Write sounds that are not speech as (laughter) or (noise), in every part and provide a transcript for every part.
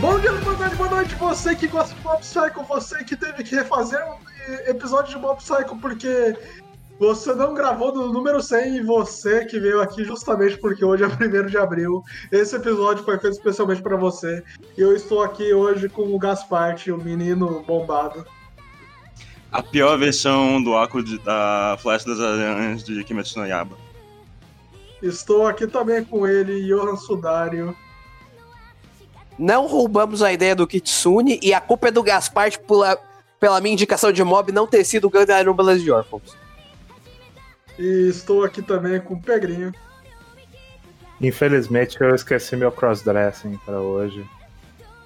Bom dia, boa tarde, boa noite, você que gosta de Mob Psycho, você que teve que refazer um episódio de Mob Psycho porque você não gravou no número 100 e você que veio aqui justamente porque hoje é 1 de abril. Esse episódio foi feito especialmente para você. E eu estou aqui hoje com o Gasparte, o menino bombado. A pior versão do arco de- da Flash das Aranhas de Kimetsu no Yaba. Estou aqui também com ele, Johan Sudário. Não roubamos a ideia do Kitsune e a culpa é do Gaspar pela, pela minha indicação de mob não ter sido Gun Numbers de Orphans. E estou aqui também com o Pegrinho. Infelizmente eu esqueci meu crossdressing pra hoje.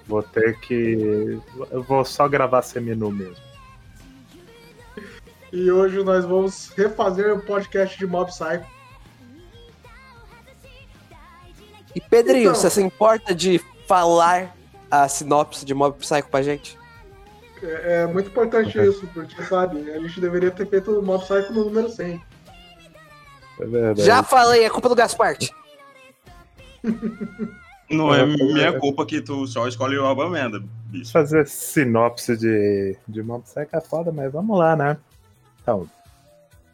Vou ter que. Eu vou só gravar seminu mesmo. E hoje nós vamos refazer o podcast de Mob Psycho. E Pedrinho, Então. você se importa de falar a sinopse de Mob Psycho pra gente? É, é muito importante isso, porque, sabe, a gente deveria ter feito o Mob Psycho no número 100. É verdade. Já falei, é culpa do Gaspar. Não é É, minha é. culpa que tu só escolhe o Alba Merda, bicho. fazer sinopse de, de Mob Psycho é foda, mas vamos lá, né? Então,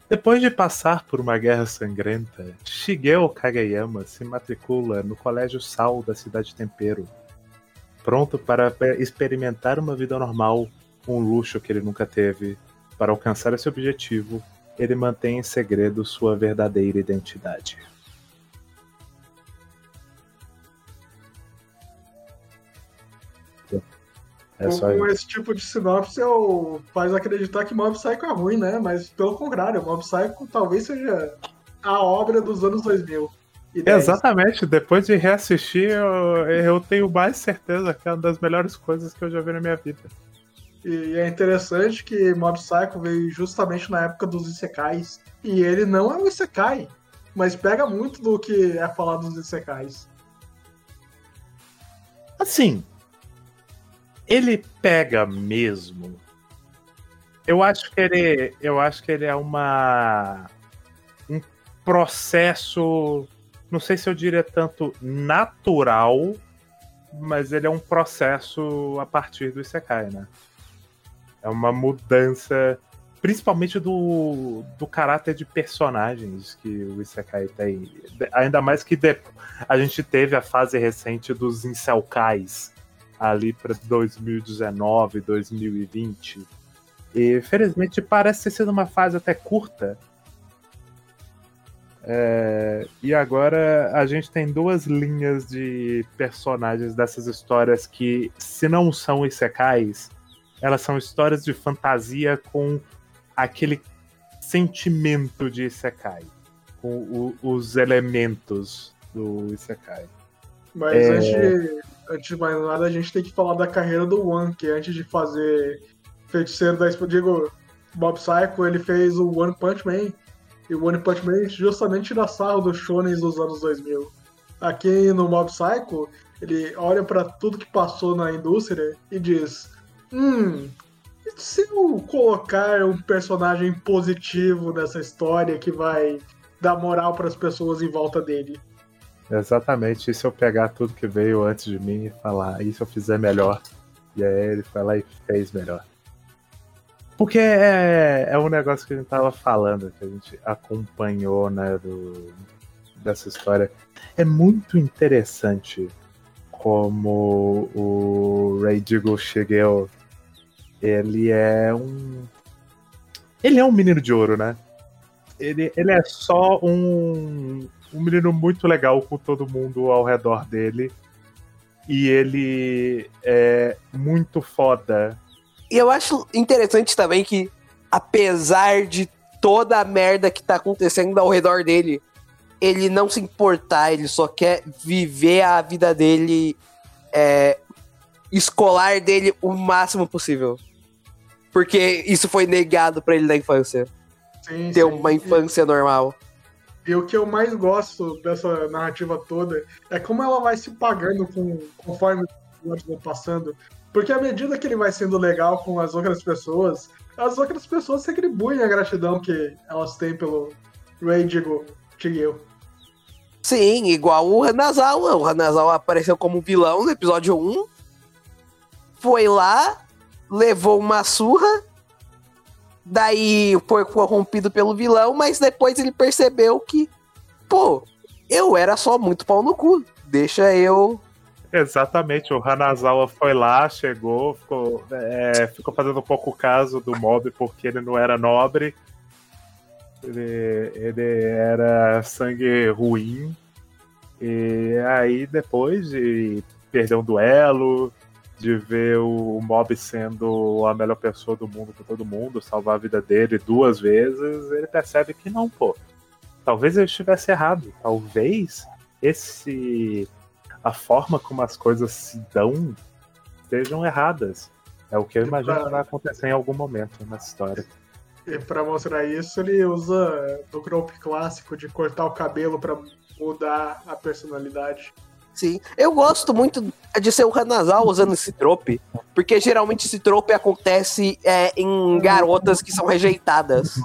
depois de passar por uma guerra sangrenta, Shigeo Kageyama se matricula no Colégio Sal da cidade Tempero, pronto para pe- experimentar uma vida normal, um luxo que ele nunca teve. Para alcançar esse objetivo, ele mantém em segredo sua verdadeira identidade. É com, só com isso. esse tipo de sinopse eu faz acreditar que Mob Psycho é ruim, né? Mas pelo contrário, Mob Psycho talvez seja a obra dos anos 2000. E 10. Exatamente, depois de reassistir, eu, eu tenho mais certeza que é uma das melhores coisas que eu já vi na minha vida. E é interessante que Mob Psycho veio justamente na época dos Isekais. E ele não é um Isekai, mas pega muito do que é falado dos Isekais. Assim, ele pega mesmo. Eu acho que ele, eu acho que ele é uma um processo, não sei se eu diria tanto natural, mas ele é um processo a partir do Isekai, né? É uma mudança, principalmente do, do caráter de personagens que o Isekai tem. Ainda mais que a gente teve a fase recente dos Inselkais ali para 2019, 2020. E felizmente parece ter sido uma fase até curta. É, e agora a gente tem duas linhas de personagens dessas histórias que, se não são isekais, elas são histórias de fantasia com aquele sentimento de isekai, com o- os elementos do isekai. Mas É. antes, de, antes de mais nada, a gente tem que falar da carreira do One, que antes de fazer Feiticeiro da Expo, digo, Bob Psycho, ele fez o One Punch Man. E o One Punch Man justamente tira sarro dos shonens dos anos 2000. Aqui no Mob Psycho, ele olha pra tudo que passou na indústria e diz: Hum, e se eu colocar um personagem positivo nessa história que vai dar moral pras pessoas em volta dele? Exatamente, e se eu pegar tudo que veio antes de mim e falar, e se eu fizer melhor? E aí ele foi lá e fez melhor. Porque é, é um negócio que a gente tava falando, que a gente acompanhou, né, do, dessa história. É muito interessante como o Ray Diggle Shigeo, ele é um... Ele é um menino de ouro, né? Ele, ele é só um, um menino muito legal com todo mundo ao redor dele. E ele é muito foda. E eu acho interessante também que, apesar de toda a merda que tá acontecendo ao redor dele, ele não se importar, ele só quer viver a vida dele, é, escolar dele o máximo possível. Porque isso foi negado pra ele na infância. Sim, Ter sim. uma infância normal. E o que eu mais gosto dessa narrativa toda é como ela vai se pagando com, conforme episódios vão passando. Porque à medida que ele vai sendo legal com as outras pessoas, as outras pessoas retribuem a gratidão que elas têm pelo Ray, digo, Shigeo. Sim, igual o Hanazawa. O Hanazawa apareceu como vilão no episódio 1. Foi lá, levou uma surra. Daí foi corrompido pelo vilão, mas depois ele percebeu que, pô, eu era só muito pau no cu. Deixa eu. Exatamente, o Hanazawa foi lá, chegou, ficou, é, ficou fazendo um pouco caso do mob porque ele não era nobre. Ele, ele era sangue ruim. E aí, depois de perder um duelo, de ver o mob sendo a melhor pessoa do mundo com todo mundo, salvar a vida dele duas vezes, ele percebe que não, pô. Talvez eu estivesse errado. Talvez esse. a forma como as coisas se dão estejam erradas. É o que eu imagino que vai acontecer em algum momento nessa história. E pra mostrar isso, ele usa do golpe clássico de cortar o cabelo pra mudar a personalidade. Sim. Eu gosto muito de ser o Hanazawa usando esse trope. Porque geralmente esse trope acontece é, em garotas que são rejeitadas.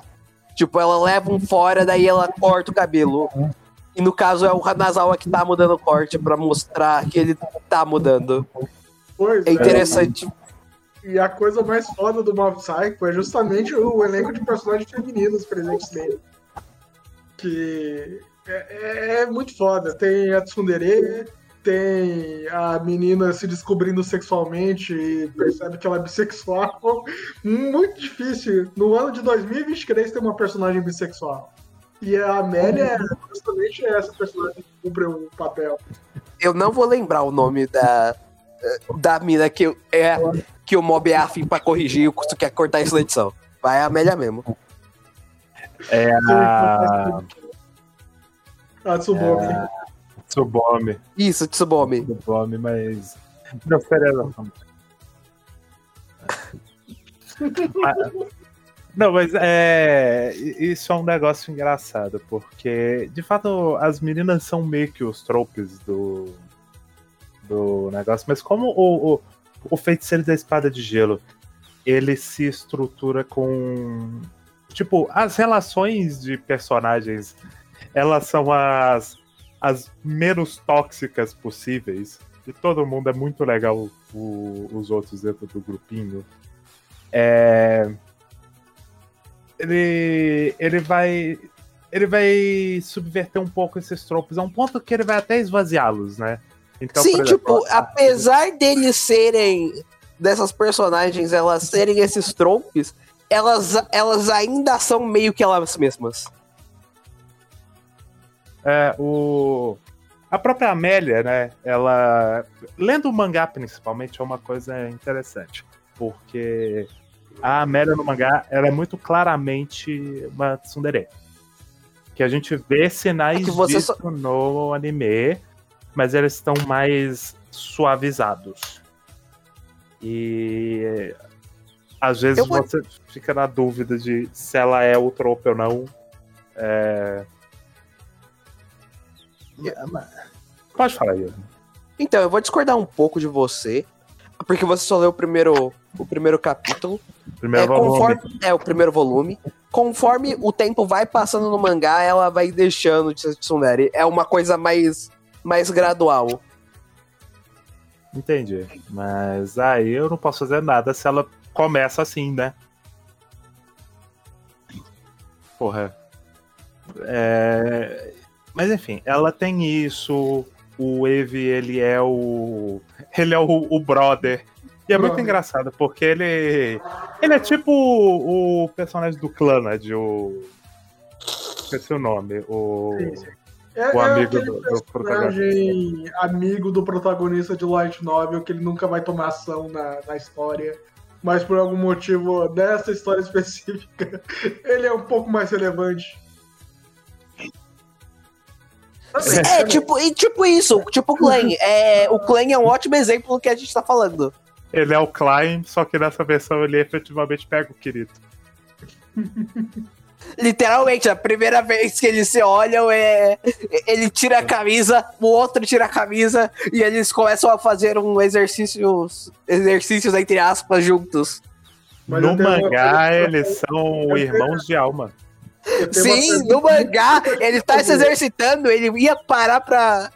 Tipo, ela leva um fora, daí ela corta o cabelo. E no caso é o Hanazawa que tá mudando o corte pra mostrar que ele tá mudando. Pois É interessante. E a coisa mais foda do Mob Psycho é justamente o elenco de personagens femininos presentes nele. Que é, é- é muito foda. Tem a Tsundere, tem a menina se descobrindo sexualmente e percebe que ela é bissexual. (laughs) Muito difícil. No ano de 2023 ter uma personagem bissexual. E a Amélia é justamente essa personagem que cumpre o papel. Eu não vou lembrar o nome da, da mina que, eu- é, que o mob é afim pra corrigir, se tu quer cortar isso na edição. Vai a Amélia mesmo. É a A Tsubome. É. Tsubome. Isso, Tsubomi. Tsubome, mas. Não seria exatamente. Mas- Não, mas é. Isso é um negócio engraçado, porque de fato as meninas são meio que os tropes do, do negócio, mas como o, o, o feiticeiro da espada de gelo ele se estrutura com. Tipo, as relações de personagens elas são as, as menos tóxicas possíveis. E todo mundo é muito legal, o- os outros dentro do grupinho. É, ele, ele vai. Ele vai subverter um pouco esses tropos, a um ponto que ele vai até esvaziá-los, né? Então, Sim, exemplo, tipo, apesar deles serem. dessas personagens elas serem esses tropes, elas, elas ainda são meio que elas mesmas. É, o... A própria Amélia, né? Ela. Lendo o mangá, principalmente, é uma coisa interessante. Porque a Amélia no mangá ela é muito claramente uma tsundere. Que a gente vê sinais É disso no anime, mas eles estão mais suavizados. E às vezes Eu vou- você fica na dúvida de se ela é o trope ou não. É... Pode falar, Ian. Então, eu vou discordar um pouco de você, porque você só leu o primeiro, o primeiro capítulo. Primeiro é, volume. conforme, é, o primeiro volume. Conforme o tempo vai passando no mangá, ela vai deixando de ser tsundere. É uma coisa mais, mais gradual. Entendi. Mas aí eu não posso fazer nada se ela começa assim, né? Porra. É... Mas enfim, ela tem isso. O Evi, ele é o. Ele é o, o brother. E é muito Brother. engraçado, porque ele. Ele é tipo o, o personagem do Clanad, o. Esqueci o nome. O. Sim, sim. É, O é amigo aquele do- do personagem amigo do protagonista de Light Novel que ele nunca vai tomar ação na, na história. Mas por algum motivo dessa história (laughs) específica, ele é um pouco mais relevante. É, tipo, e tipo isso, tipo o Clan. É, o Clan é um ótimo exemplo do que a gente tá falando. Ele é o Klein, só que nessa versão ele efetivamente pega o Kirito. (laughs) Literalmente, a primeira vez que eles se olham é. Ele tira a camisa, o outro tira a camisa e eles começam a fazer um exercício. Exercícios, entre aspas, juntos. Mas no mangá, eles são irmãos de alma. Sim, no mangá, ele tá se exercitando, ele ia parar pra.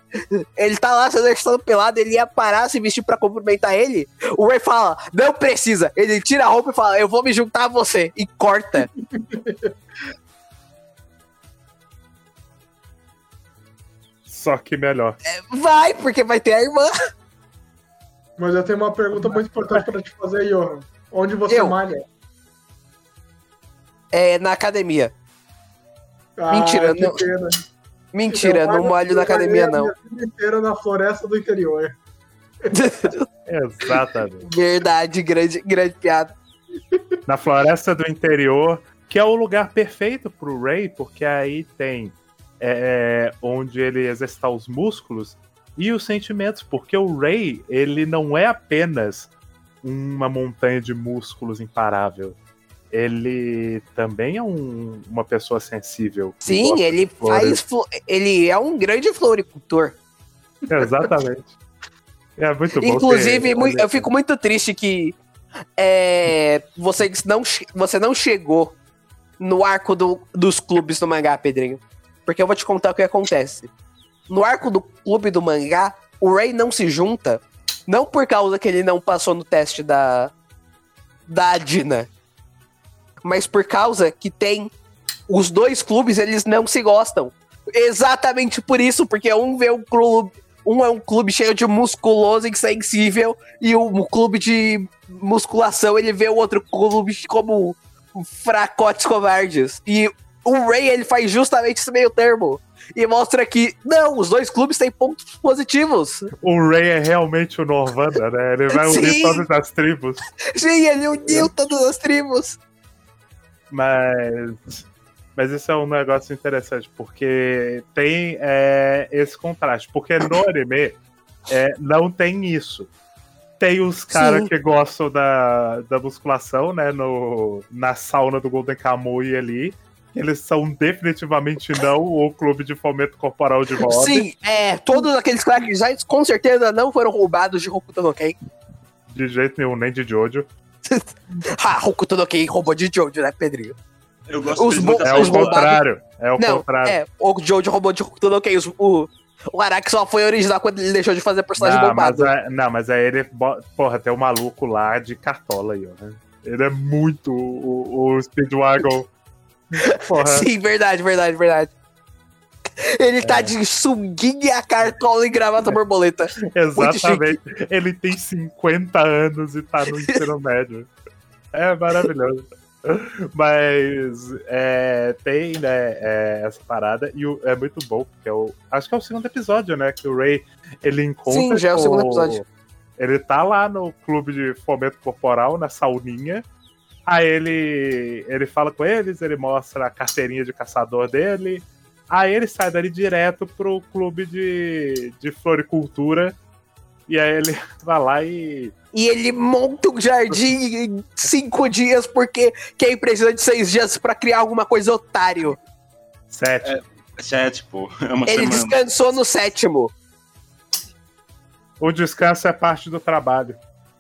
Ele tá lá se exercitando pelado, ele ia parar, se vestir pra cumprimentar ele. O Ray fala, não precisa. Ele tira a roupa e fala, eu vou me juntar a você. E corta. (laughs) Só que melhor. Vai, porque vai ter a irmã. Mas eu tenho uma pergunta muito importante pra te fazer, Johan. Onde você Eu? malha? É, na academia. Ah, Mentira, não- pena. Mentira, não malho- molho na academia, a não. vida inteira na floresta do interior. (laughs) Exatamente. Verdade, grande, grande piada. Na floresta do interior, que é o lugar perfeito pro Ray, porque aí tem é, onde ele exercitar os músculos e os sentimentos, porque o Ray, ele não é apenas uma montanha de músculos imparável. Ele também é um- uma pessoa sensível. Sim, ele faz. Ele é um grande floricultor. Exatamente. É muito bom. Inclusive, ter- eu fico muito triste que é, você, não, você não chegou no arco do- dos clubes do mangá, Pedrinho. Porque eu vou te contar o que acontece. No arco do clube do mangá, o Ray não se junta, não por causa que ele não passou no teste da, da Dina, mas por causa que tem os dois clubes, eles não se gostam. Exatamente por isso, porque um vê um clube, um é um clube cheio de musculoso e insensível, e o, o clube de musculação ele vê o outro clube como fracotes covardes. E o Ray ele faz justamente esse meio termo. E mostra que, não, os dois clubes têm pontos positivos. O Ray é realmente o Norvana, né? Ele vai unir todas as tribos. Sim, ele uniu todas as tribos. Mas. Mas isso é um negócio interessante, porque tem é, esse contraste. Porque no anime é, não tem isso. Tem os caras que gostam da, da musculação, né? No, na sauna do Golden Kamuy ali. Eles são definitivamente não o clube de fomento corporal de moda. Sim, é, todos aqueles Crack Designs com certeza não foram roubados de Hokuto no Ken. De jeito nenhum, nem de Jojo. (laughs) Ha, Hokuto no Ken roubou de Jojo, né, Pedrinho? Eu gosto Os bo- É assim. Os o contrário. É o não, contrário. é, o Jojo roubou de Hokuto no Ken. os- O, o Araki só foi original quando ele deixou de fazer personagem Não, mas, bombado. é, não, mas aí ele. Porra, tem um maluco lá de cartola aí, ó. né? Ele é muito o, o Speedwagon. (laughs) Porra. Sim, verdade, verdade, verdade. Ele É. tá de sunguinha, cartola e gravata borboleta. Exatamente. Ele tem 50 anos e tá no (laughs) ensino médio. É maravilhoso. Mas é, tem né, é, essa parada e o- é muito bom, porque é o, acho que é o segundo episódio, né? Que o Ray ele encontra. Sim, já é o com- segundo episódio. Ele tá lá no clube de fomento corporal, na sauninha. Aí ele, ele fala com eles, ele mostra a carteirinha de caçador dele. Aí ele sai dali direto pro clube de, de floricultura. E aí ele (laughs) vai lá e. E ele monta um jardim em cinco dias porque quem precisa de seis dias pra criar alguma coisa otário. Sete. Sete, pô. (laughs) É uma Ele semana. descansou no sétimo. O descanso é parte do trabalho.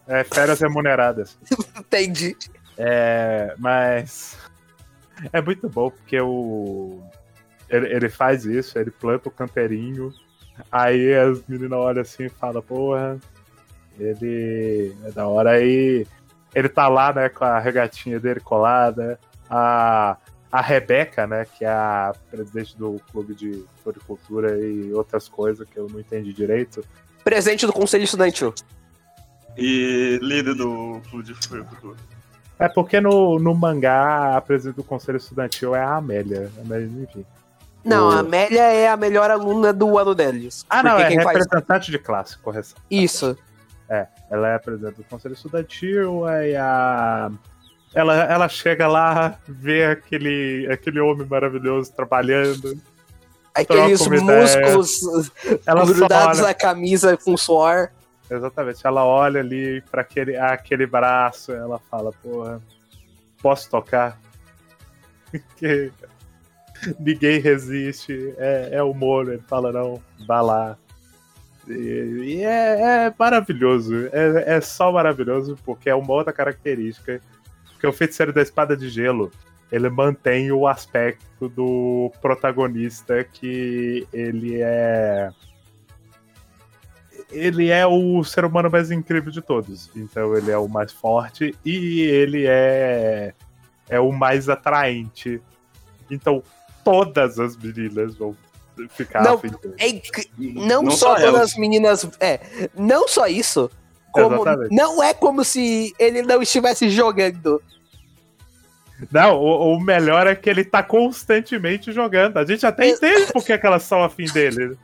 É férias remuneradas. (laughs) Entendi. É, mas é muito bom porque o ele, ele faz isso, ele planta o canteirinho, aí as meninas olham assim e falam, porra, ele é da hora aí. Ele tá lá, né, com a regatinha dele colada, a, a Rebeca, né, que é a presidente do clube de floricultura e outras coisas que eu não entendi direito. Presente do Conselho Estudantil. E líder do clube de floricultura. É porque no, no mangá a presidente do conselho estudantil é a Amélia, mas enfim. Não, O- a Amélia é a melhor aluna do ano deles. Ah, não, é quem faz representante de classe, correção. isso. Ela é a presidente do conselho estudantil, aí a. Ela, ela chega lá, vê aquele, aquele homem maravilhoso trabalhando. Aqueles músculos Ela grudados na camisa com suor. exatamente, ela olha ali para aquele, aquele braço, ela fala, porra, posso tocar? (laughs) que (laughs) ninguém resiste, é, é humor, ele fala, não, vá lá. E, e é, é maravilhoso, é, é só maravilhoso, porque é uma outra característica. Porque o feiticeiro da espada de gelo, ele mantém o aspecto do protagonista que ele é. Ele é o ser humano mais incrível de todos. Então ele é o mais forte e ele é, é o mais atraente. Então todas as meninas vão ficar Não. É não, Não só elas. as meninas. É, não só isso. Como, Exatamente. não é como se ele não estivesse jogando. Não, o, o melhor é que ele tá constantemente jogando. A gente até entende por que que elas são afim dele.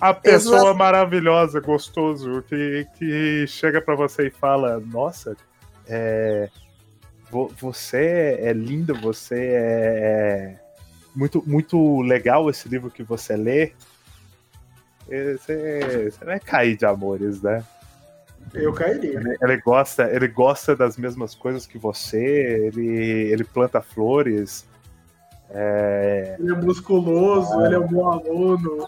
A pessoa Exato. maravilhosa, gostoso, que, que chega pra você e fala: Nossa, é, você é lindo, você é muito, muito legal esse livro que você lê. Você, você vai cair de amores, né? Eu cairia. Ele, ele gosta, ele gosta das mesmas coisas que você, ele, ele planta flores. É, Ele é musculoso, ele é um bom aluno.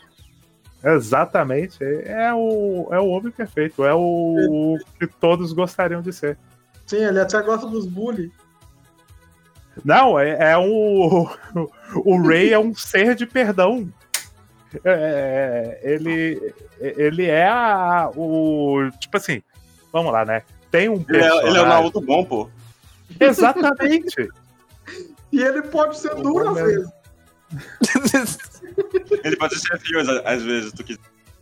exatamente, é o, é o homem perfeito, é o, o que todos gostariam de ser. Sim, ele até gosta dos bully. Não, é, é o. (laughs) O Ray é um ser de perdão. É, ele, ele é a, o. Tipo assim, vamos lá, né? Tem um Ele é, personagem. ele é o Naruto bom, pô. Exatamente. (laughs) E ele pode ser duro às Olha. vezes. Ele pode ser frio às, às vezes, tu quiser.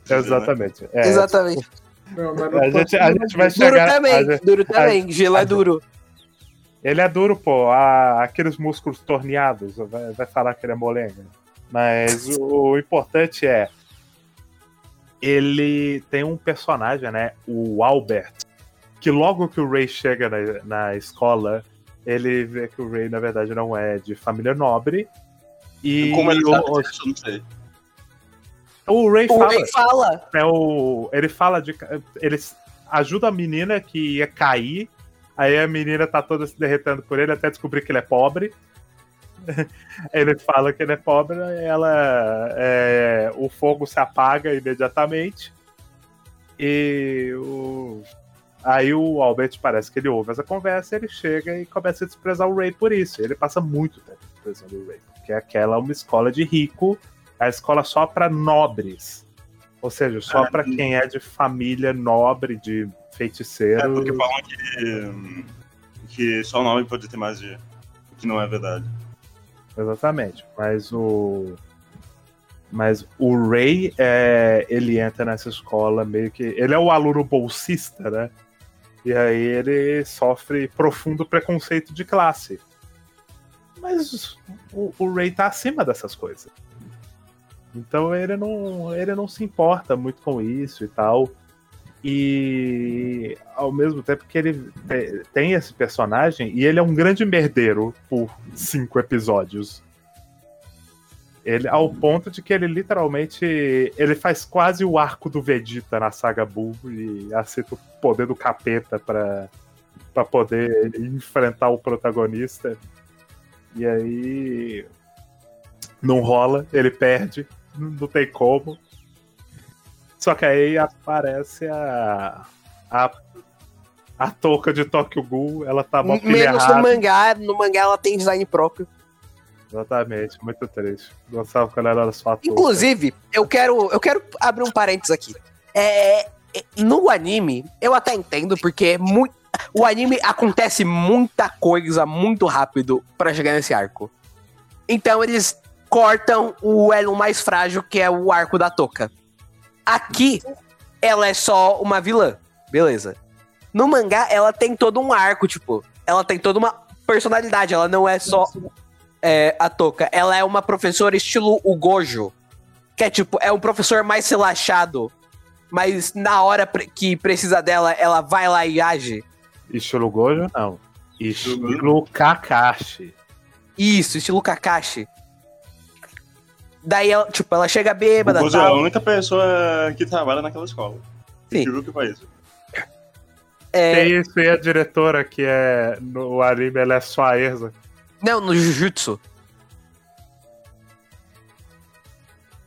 Exatamente. É, Exatamente. Não, mas A gente, a gente vai Duro chegar. a também, gente- duro também. Gelo a é duro. Ele é duro, pô. a- aqueles músculos torneados. Vai, vai falar que ele é molenga. Mas o, o importante é. Ele tem um personagem, né? O Albert. Que logo que o Ray chega na, na escola, ele vê que o Ray, na verdade, não é de família nobre. E Como ele o, sabe disso, eu não sei. O Ray O fala. Ray fala. É o, ele fala de. Ele ajuda a menina que ia cair. Aí a menina tá toda se derretendo por ele até descobrir que ele é pobre. (laughs) ele fala que ele é pobre, ela. é, o fogo se apaga imediatamente. E o. Aí o Albert parece que ele ouve essa conversa, ele chega e começa a desprezar o Ray por isso. Ele passa muito tempo desprezando o Ray, porque aquela é uma escola de rico, a escola só pra nobres. Ou seja, só Ah, pra hum. quem é de família nobre, de feiticeiro. É porque falam que, que só o nome pode ter magia. O que não é verdade. Exatamente. Mas o. Mas o Ray, é, ele entra nessa escola meio que. Ele é o aluno bolsista, né? E aí ele sofre profundo preconceito de classe. Mas o, o Ray tá acima dessas coisas. Então ele não, ele não se importa muito com isso e tal. E ao mesmo tempo que ele te- tem esse personagem, e ele é um grande merdeiro por cinco episódios. Ele, ao ponto de que ele literalmente. Ele faz quase o arco do Vegeta na saga Buu e aceita o poder do capeta pra, pra poder enfrentar o protagonista. E aí. Não rola, ele perde, não tem como. Só que aí aparece a. a, a touca de Tokyo Ghoul, ela tá pilha Menos no mangá. No mangá ela tem design próprio. Exatamente, muito triste. Gostava quando ela era só touca. Inclusive, eu quero, eu quero abrir um parênteses aqui. É, no anime, eu até entendo, porque é muito, o anime acontece muita coisa muito rápido pra chegar nesse arco. Então eles cortam o elo mais frágil, que é o arco da Toca. Aqui, ela é só uma vilã. Beleza. No mangá, ela tem todo um arco, tipo, ela tem toda uma personalidade, ela não é só é, a Toca. Ela é uma professora estilo o Gojo. Que é tipo, é um professor mais relaxado. Mas na hora pre- que precisa dela, ela vai lá e age. Estilo Gojo, não. Estilo Kakashi. Isso, estilo Kakashi. Daí, ela, tipo, ela chega O bêbada Gozo é a tal. única pessoa que trabalha naquela escola. Sim. Incrível que país. É, Tem isso e a diretora, que é no anime, ela é só a Erza. Não, no Jujutsu.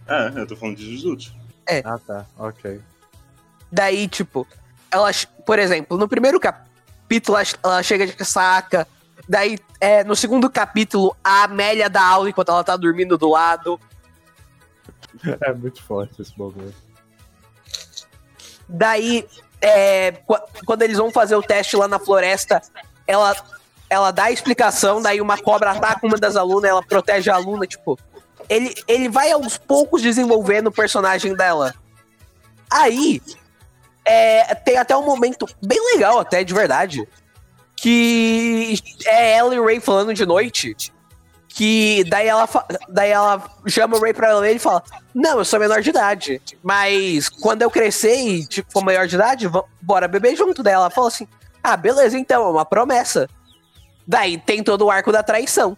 É, eu tô falando de Jujutsu. Ah, tá. Ok. Daí, tipo, ela, por exemplo, no primeiro capítulo ela, ela chega de saca. Daí, é, no segundo capítulo, a Amélia dá aula enquanto ela tá dormindo do lado. (laughs) É muito forte esse bagulho. Daí, é, qu- quando eles vão fazer o teste lá na floresta, ela, ela dá a explicação, daí uma cobra ataca uma das alunas, ela protege a aluna, tipo. Ele, ele vai aos poucos desenvolvendo o personagem dela. Aí, é, tem até um momento bem legal, até de verdade. Que é ela e o Ray falando de noite. Que daí ela, daí ela chama o Ray pra ela ler e fala: Não, eu sou menor de idade. Mas quando eu crescer e tipo, for maior de idade, bora beber junto dela. Ela fala assim: Ah, beleza, então, é uma promessa. Daí tem todo o arco da traição.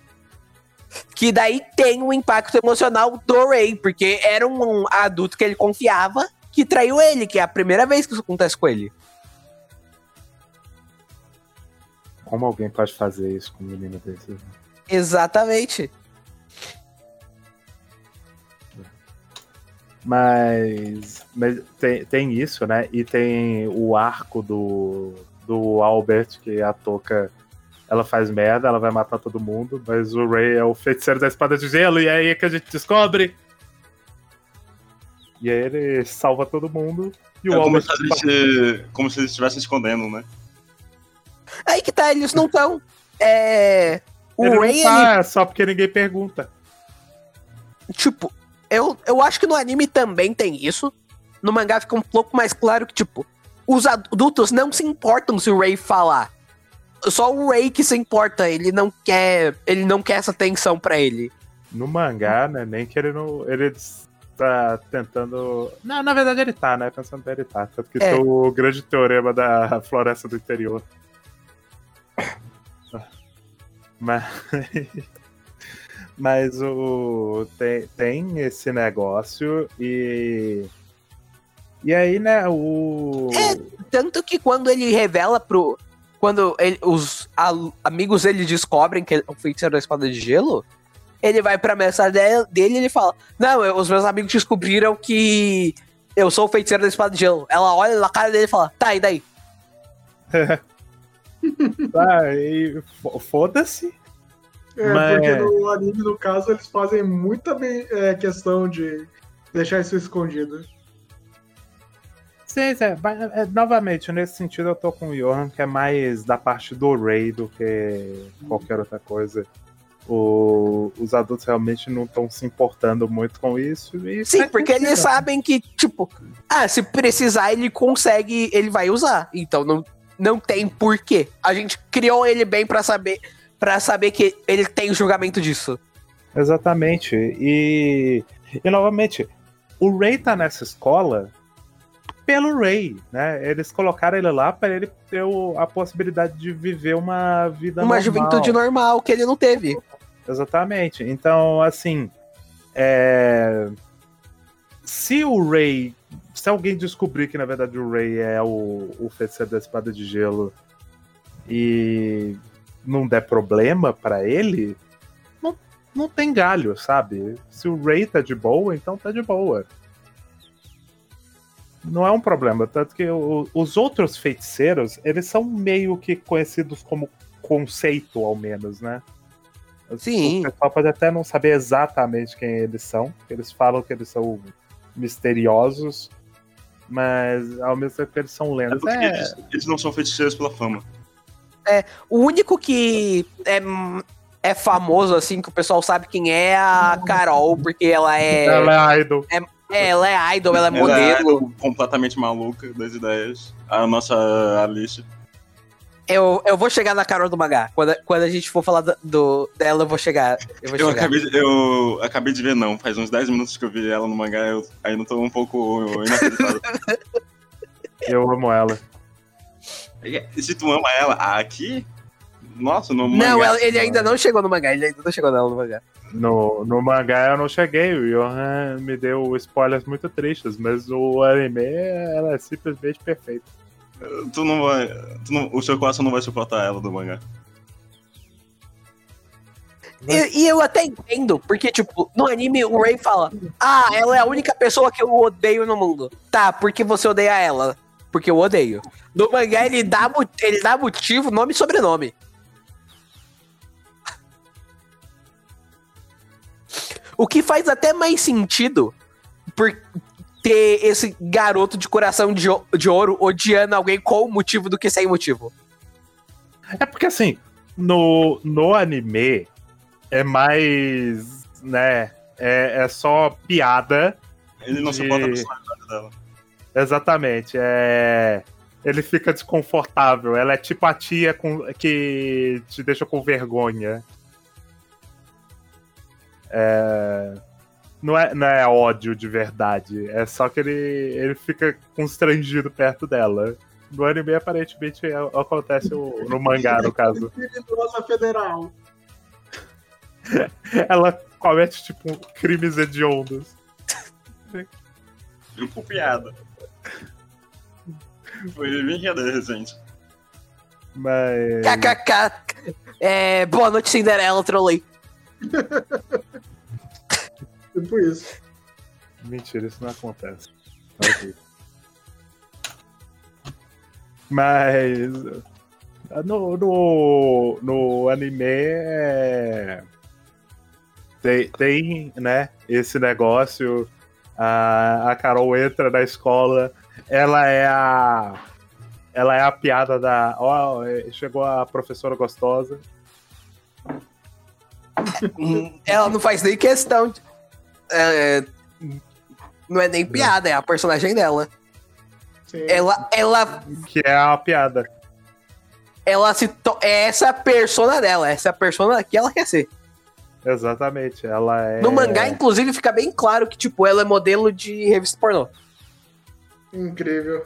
Que daí tem um impacto emocional do Ray, porque era um adulto que ele confiava que traiu ele, que é a primeira vez que isso acontece com ele. Como alguém pode fazer isso com um menino desse? Exatamente. Mas, mas tem, tem isso, né? E tem o arco do, do Albert, que a Toca ela faz merda, ela vai matar todo mundo, mas o Ray é o feiticeiro da espada de gelo, e é aí que a gente descobre. E aí ele salva todo mundo. E o É como Albert. se, gente, como se eles estivessem escondendo, né? Aí que tá, eles não estão. É. O Ele não Ray, ele tá, é só porque ninguém pergunta. Tipo, eu, eu acho que no anime também tem isso. No mangá fica um pouco mais claro que, tipo, os adultos não se importam se o Ray falar. Só o Ray que se importa, ele não quer. Ele não quer essa atenção pra ele. No mangá, né? Nem que ele não. Ele tá tentando. Não, na verdade ele tá, né? Pensando bem, ele tá. Tanto que É. o grande teorema da floresta do interior. Mas. (laughs) Mas o. Tem, tem esse negócio e. E aí, né, o. Tanto que quando ele revela pro. Quando ele- os al- amigos dele descobrem que ele é o feiticeiro da espada de gelo, ele vai pra de- dele e ele fala: Não, eu- os meus amigos descobriram que eu sou o feiticeiro da espada de gelo. Ela olha na cara dele e fala: Tá, e daí? (laughs) Ah, e fo- foda-se. É, Mas- porque no anime, no caso, eles fazem muita é, questão de deixar isso escondido. Sim, sim. mas, é, novamente, nesse sentido eu tô com o Johan, que é mais da parte do Ray do que qualquer outra coisa. O- os adultos realmente não estão se importando muito com isso. E Sim, faz porque eles sabem que, tipo, ah, se precisar, ele consegue, ele vai usar. Então não, não tem porquê. A gente criou ele bem pra saber para saber que ele tem o julgamento disso. Exatamente. E, e novamente, o Ray tá nessa escola pelo Ray, né? Eles colocaram ele lá para ele ter o- a possibilidade de viver uma vida Uma normal. juventude normal que ele não teve. Exatamente. Então, assim, é... se o Ray, se alguém descobrir que na verdade o Ray é o, o feiticeiro da espada de gelo e não der problema pra ele, não, não tem galho, sabe? Se o Ray tá de boa, então tá de boa. Não é um problema, tanto que o- os outros feiticeiros, eles são meio que conhecidos como conceito, ao menos, né? Sim. O pessoal pode até não saber exatamente quem eles são. Eles falam que eles são misteriosos, mas ao mesmo tempo que eles são É lendas. porque É, eles, eles não são feiticeiros pela fama. O único que é, é famoso, assim, que o pessoal sabe quem é a Carol, porque ela é. ela é idol. é, ela é idol, ela é Ela é modelo. completamente maluca das ideias. A nossa Alice. Eu, eu vou chegar na Carol do Magá. Quando, quando a gente for falar do, do- dela, eu vou chegar. Eu vou Eu chegar. acabei, de, eu acabei de ver, não. Faz uns 10 minutos que eu vi ela no mangá. Eu ainda tô um pouco inacreditável. (laughs) Eu amo ela. E se tu ama ela aqui? Nossa, no Não, mangá. ela- ele ainda não chegou no mangá, ele ainda não chegou nela no mangá. No, no mangá eu não cheguei, o Johan me deu spoilers muito tristes, mas o anime ela é simplesmente perfeita. Tu não vai. tu não- o seu coração não vai suportar ela do mangá. E, e eu até entendo, porque, tipo, no anime o Ray fala: Ah, ela é a única pessoa que eu odeio no mundo. Tá, porque você odeia ela? Porque eu odeio. No mangá ele dá, ele dá motivo, nome e sobrenome. O que faz até mais sentido por ter esse garoto de coração de, de ouro odiando alguém com motivo do que sem motivo. É porque assim, no, no anime é mais. né? É, é só piada. Ele não De- suporta a personalidade dela. Exatamente. É. Ele fica desconfortável. Ela é tipo a tia com, que te deixa com vergonha. É, Não, é, não é ódio de verdade. É só que ele, ele fica constrangido perto dela. No anime, aparentemente, é- acontece o- no mangá, no caso. (laughs) Criminosa federal. (laughs) Ela comete, tipo, crimes hediondos. Por piada. Foi brincadeira recente. Mas. KKK. É, boa noite, Cinderela, trolei. (laughs) Tipo isso. Mentira, isso não acontece. Ok. Mas. No, no, no anime é, tem, tem, né, esse negócio. A, a Carol entra na escola, ela é a. Ela é a piada da. Ó, chegou a professora gostosa. Hum, Ela não faz nem questão. de- é, não é nem piada, é a personagem dela. Sim. Ela, ela, Que é a piada. ela se. to- É essa a persona dela, essa é a persona que ela quer ser. Exatamente. Ela é. No mangá, inclusive, fica bem claro que, tipo, ela é modelo de revista pornô. Incrível.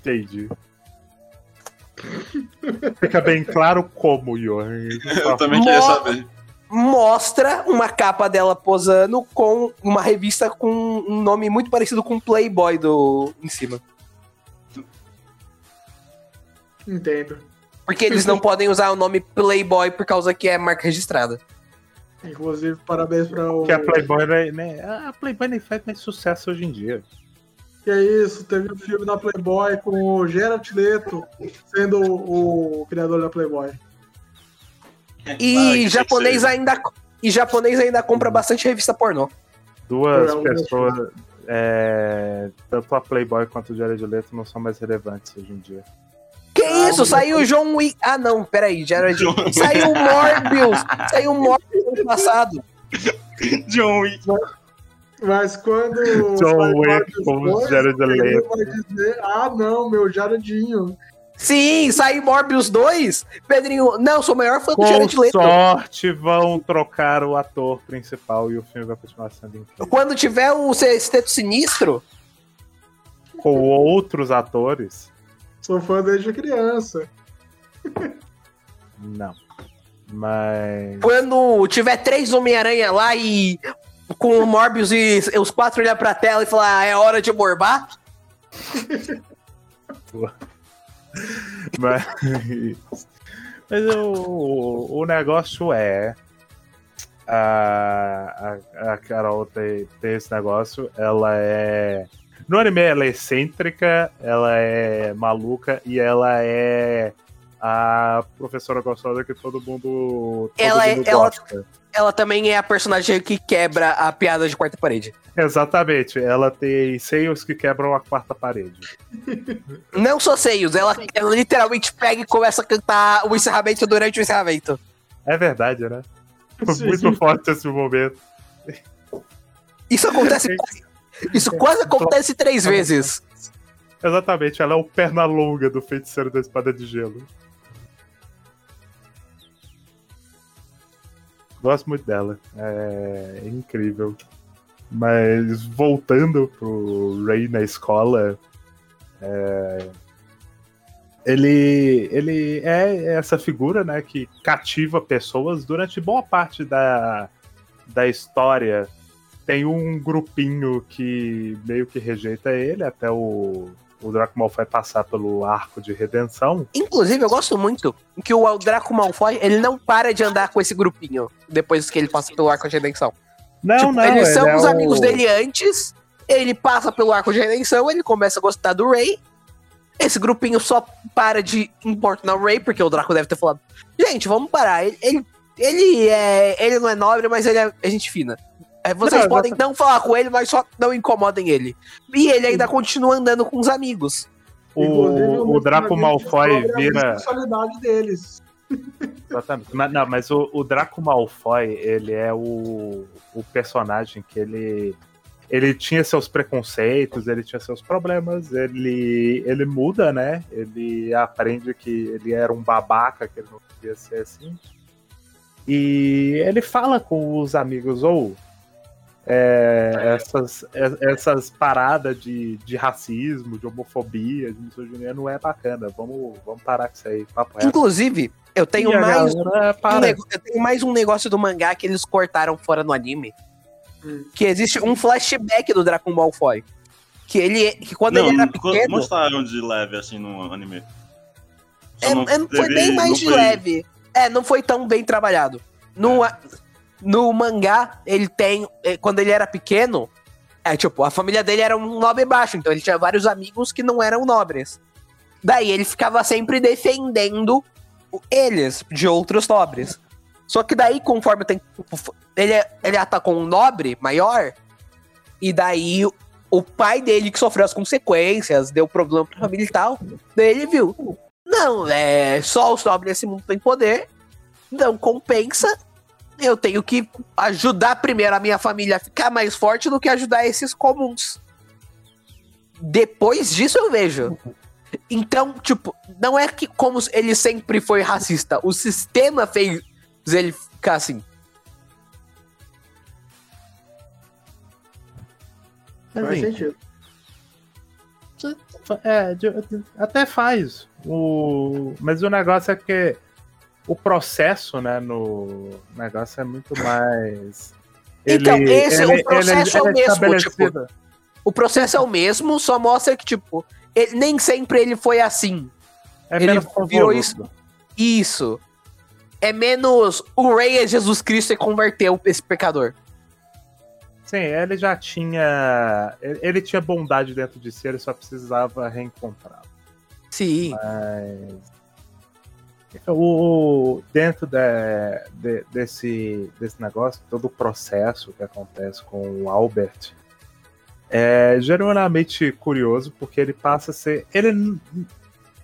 Entendi. Fica bem claro como, Johan. (laughs) Eu também queria saber. Mostra uma capa dela posando com uma revista com um nome muito parecido com Playboy do, em cima. Entendo. Porque eles não podem usar o nome Playboy por causa que é marca registrada. Inclusive, parabéns para o. Que a Playboy, né, a Playboy nem faz mais sucesso hoje em dia. Que é isso, teve um filme da Playboy com o Gerard Leto sendo o criador da Playboy. E (laughs) Ah, japonês ainda e japonês ainda compra bastante revista pornô. Duas um pessoas, é, tanto a Playboy quanto o Jared Leto, não são mais relevantes hoje em dia. Que Ah, isso? Saiu o John Wick. Ah, não, peraí, Jared. Saiu o Morbius. (laughs) Saiu o Morbius ano passado. John Wick. Mas quando. John Wick como 2, Jared Leto. vai dizer, ah, não, meu Jaredinho. Sim, saiu Morbius 2. Pedrinho, não, sou o maior fã do Com Jared Leto. sorte, vão trocar o ator principal e o filme vai continuar sendo incrível. Quando tiver o Sexteto Sinistro, Com outros atores, Sou fã desde criança. (laughs) não. Mas. quando tiver três Homem-Aranha lá e com o Morbius e os quatro olhar pra tela e falar, ah, é hora de morbar. (laughs) Mas, mas o, o negócio é. A, a, a Carol tem, tem esse negócio, ela é. No anime ela é excêntrica, ela é maluca e ela é a professora gostosa que todo mundo, todo Ela é- mundo ela- gosta. Ela também é a personagem que quebra a piada de quarta parede. Exatamente, ela tem seios que quebram a quarta parede. (laughs) Não só seios, ela, ela literalmente pega e começa a cantar o encerramento durante o encerramento. É verdade, né? Foi Sim. muito forte esse momento. Isso acontece. (laughs) Isso quase acontece três vezes. Exatamente, ela é o perna longa do feiticeiro da espada de gelo. Gosto muito dela. É incrível. Mas voltando pro Ray na escola. é, Ele, ele é essa figura né, que cativa pessoas durante boa parte da, da história. Tem um grupinho que meio que rejeita ele até o o Draco Malfoy passar pelo arco de redenção. Inclusive, eu gosto muito que o Draco Malfoy, ele não para de andar com esse grupinho depois que ele passa pelo arco de redenção. Não, Tipo, não, eles são ele é os o- amigos dele antes, ele passa pelo arco de redenção, ele começa a gostar do Ray. Esse grupinho só para de importunar o Ray, porque o Draco deve ter falado: Gente, vamos parar. Ele, ele, ele é, ele não é nobre, mas ele é, é gente fina. É, vocês Não, podem não falar com ele, mas só não incomodem ele. E ele ainda continua andando com os amigos. O, o Draco Malfoy a vira. sexualidade deles. Exatamente. Mas, não, mas o, o Draco Malfoy, ele é o, o personagem que ele. Ele tinha seus preconceitos, ele tinha seus problemas, ele, ele muda, né? Ele aprende que ele era um babaca, que ele não devia ser assim. E ele fala com os amigos, ou é, essas, é- essas paradas de, de racismo, de homofobia, de misoginia não é bacana. Vamos, vamos parar com isso aí. Inclusive, eu tenho E a mais um para. nego- eu tenho mais um negócio do mangá que eles cortaram fora no anime. Hum. Que existe um flashback do Draco Malfoy. Que ele que quando não, ele era pequeno. mostraram de leve assim no anime. É, não é, foi teve- bem mais não de foi- leve. É, não foi tão bem trabalhado. No, a- no mangá, ele tem. eh, Quando ele era pequeno, é tipo, a família dele era um nobre baixo, então ele tinha vários amigos que não eram nobres. Daí ele ficava sempre defendendo eles de outros nobres. Só que daí, conforme o tempo. f- Ele, ele atacou um nobre maior, e daí o- o pai dele que sofreu as consequências, deu problema pra família e tal. Daí ele viu. Não, é só os nobres nesse mundo têm poder. Não compensa. Eu tenho que ajudar primeiro a minha família a ficar mais forte do que ajudar esses comuns. Depois disso eu vejo. Então, tipo, não é que como ele sempre foi racista, o sistema fez ele ficar assim. Faz sentido. É, até faz. O, mas o negócio é que o processo, né, no negócio é muito mais. Então, esse- o processo é o mesmo, estabelecido. O processo é o mesmo, só mostra que, tipo, ele- nem sempre ele foi assim. é ele menos virou isso. Isso. É menos o rei é Jesus Cristo e converteu esse pecador. Sim, ele já tinha. Ele, ele tinha bondade dentro de si, ele só precisava reencontrá-la. Sim. O, dentro de- de- desse, desse negócio, todo o processo que acontece com o Albert é genuinamente curioso, porque ele passa a ser. Ele,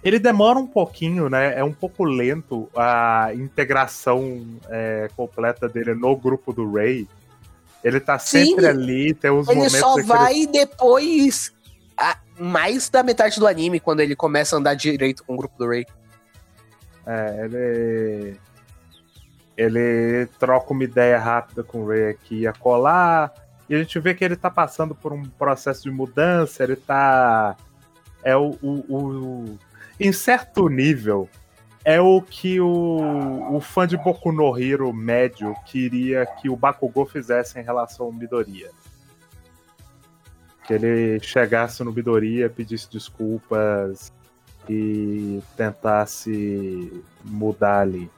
ele demora um pouquinho, né? É um pouco lento a integração é, completa dele no grupo do Ray. Ele tá sempre Sim, ali, tem uns Ele momentos só em que vai depois. a- mais da metade do anime, quando ele começa a andar direito com o grupo do Ray. É, ele. Ele troca uma ideia rápida com o Ray aqui e acolá. E a gente vê que ele tá passando por um processo de mudança, ele tá. É o. o, o- em certo nível, é o que o, o fã de Boku no Hero médio queria que o Bakugou fizesse em relação ao Midoriya. Que ele chegasse no Midoriya, pedisse desculpas, e tentasse mudar ali.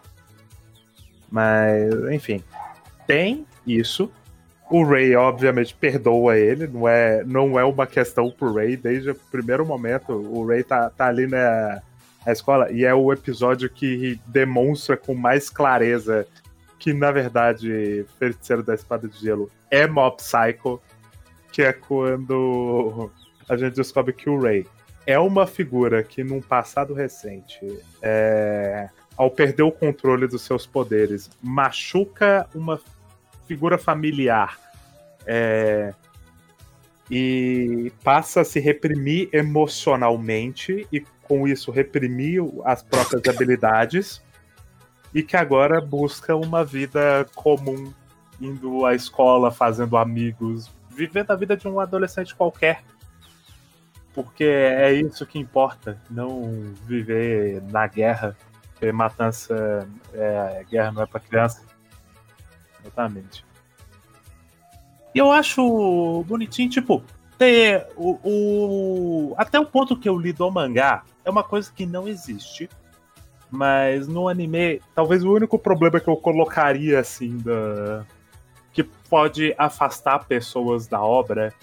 Mas, enfim, tem isso. O Ray, obviamente, perdoa ele, não é, não é uma questão pro Ray, desde o primeiro momento. O Ray tá, tá ali na, na escola e é o episódio que demonstra com mais clareza que, na verdade, Feiticeiro da Espada de Gelo é Mob Psycho, que é quando a gente descobre que o Ray é uma figura que, num passado recente, é, ao perder o controle dos seus poderes, machuca uma figura familiar é, e passa a se reprimir emocionalmente e, com isso, reprimir as próprias habilidades e que agora busca uma vida comum, indo à escola, fazendo amigos, vivendo a vida de um adolescente qualquer porque é isso que importa, não viver na guerra, porque matança, é, guerra não é pra criança. Exatamente. E eu acho bonitinho, tipo, Tem o, o- Até o ponto que eu li do mangá é uma coisa que não existe. Mas no anime, talvez o único problema que eu colocaria assim da. que pode afastar pessoas da obra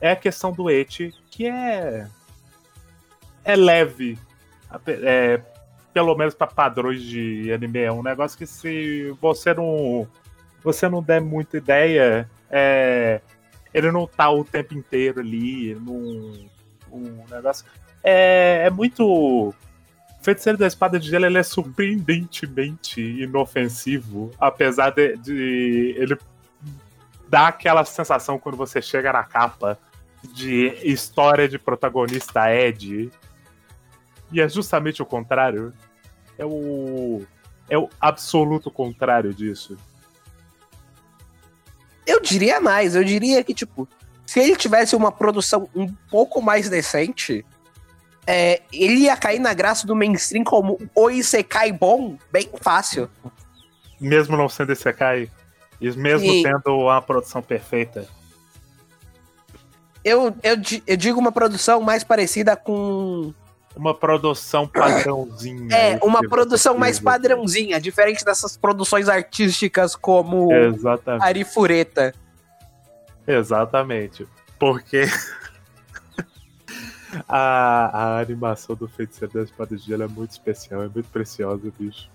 é a questão do eti, que é. é leve. É, pelo menos para padrões de anime. É um negócio que se você não. você não der muita ideia, é, ele não tá o tempo inteiro ali num um negócio. É, é muito. Feiticeiro da Espada de Gelo ele é surpreendentemente inofensivo, apesar de, de ele dar aquela sensação quando você chega na capa de história de protagonista Ed. E é justamente o contrário. É o. É o absoluto contrário disso. Eu diria mais, eu diria que, tipo, se ele tivesse uma produção um pouco mais decente, é, ele ia cair na graça do mainstream como o Isekai bom, bem fácil. Mesmo não sendo Isekai, e mesmo Sim. tendo uma produção perfeita. Eu, eu, eu digo uma produção mais parecida com. Uma produção padrãozinha. É, uma produção mais padrãozinha, diferente dessas produções artísticas como Exatamente. Arifureta. Exatamente. Porque (laughs) a, a animação do Feiticeiro da Espada de Gelo é muito especial, é muito preciosa, bicho.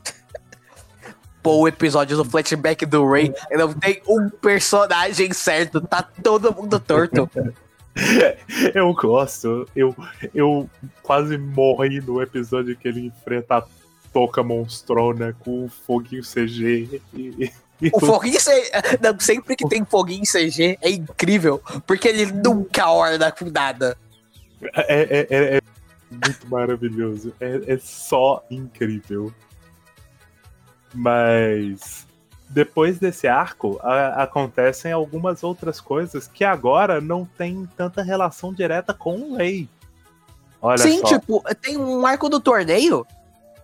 Pô, o episódio do flashback do Ray, não tem um personagem certo, tá todo mundo torto. (laughs) (laughs) Eu gosto. Eu, eu quase morri no episódio que ele enfrenta a Toca Monstrona com o foguinho CG e. e O foguinho CG. Não, sempre que tem foguinho CG é incrível, porque ele nunca orna com nada. É, é- é- é muito maravilhoso. É, é só incrível. Mas depois desse arco, a- acontecem algumas outras coisas que agora não tem tanta relação direta com o Rei. Olha Sim, só. tipo, tem um arco do torneio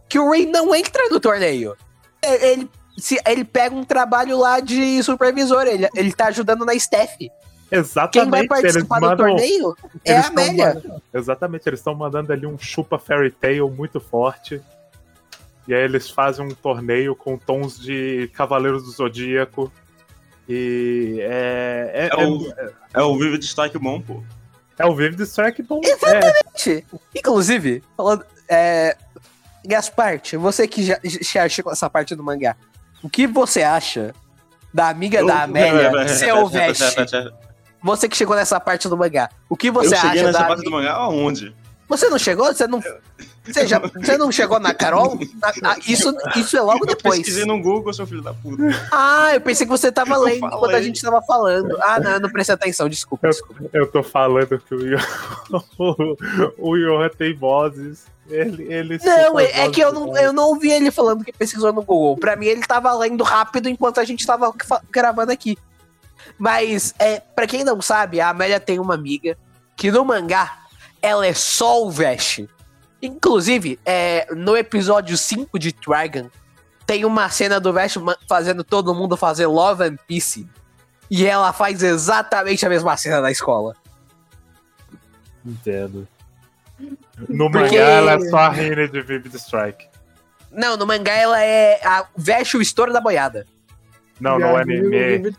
que o Ray não entra no torneio. É, Ele, se, ele pega um trabalho lá de supervisor, ele, ele tá ajudando na. Quem Exatamente. vai eles participar do mandam- torneio é a Amélia. mandando- Exatamente, eles estão mandando ali um chupa fairy tail muito forte. E aí eles fazem um torneio com tons de Cavaleiros do Zodíaco. E é. É, É o, é o Vivid Strike bom, pô. é, é o Vivid Strike bom. É, Gente, Inclusive, falando. É, Gasparte, você que já, já chegou nessa parte do mangá, o que você acha da amiga da Amélia (laughs) ser o? Você que chegou nessa parte do mangá, o que Eu você cheguei acha nessa da. parte do mangá aonde? Você não chegou? Você não. Você, já, você não chegou na Carol? Na- na- isso, isso é logo Eu depois. pesquisei no Google, seu filho da puta. Ah, eu pensei que você tava lendo enquanto a gente tava falando. Ah, não, eu não prestei atenção, desculpa, desculpa. eu tô falando que o Johan, (laughs) o tem vozes. Ele, ele Não, é, é que eu não, eu não ouvi ele falando que pesquisou no Google. Pra mim, ele tava lendo rápido enquanto a gente tava gravando aqui. Mas, é, pra quem não sabe, a Amélia tem uma amiga que no mangá ela é só o Veste. Inclusive, é, no episódio 5 de Dragon, tem uma cena do ma- fazendo todo mundo fazer Love and Peace. E ela faz exatamente a mesma cena na escola. Entendo. No Porque- mangá, ela é só a reina de Vivid Strike. Não, no mangá ela é a Veste o estouro da boiada. Não, no anime.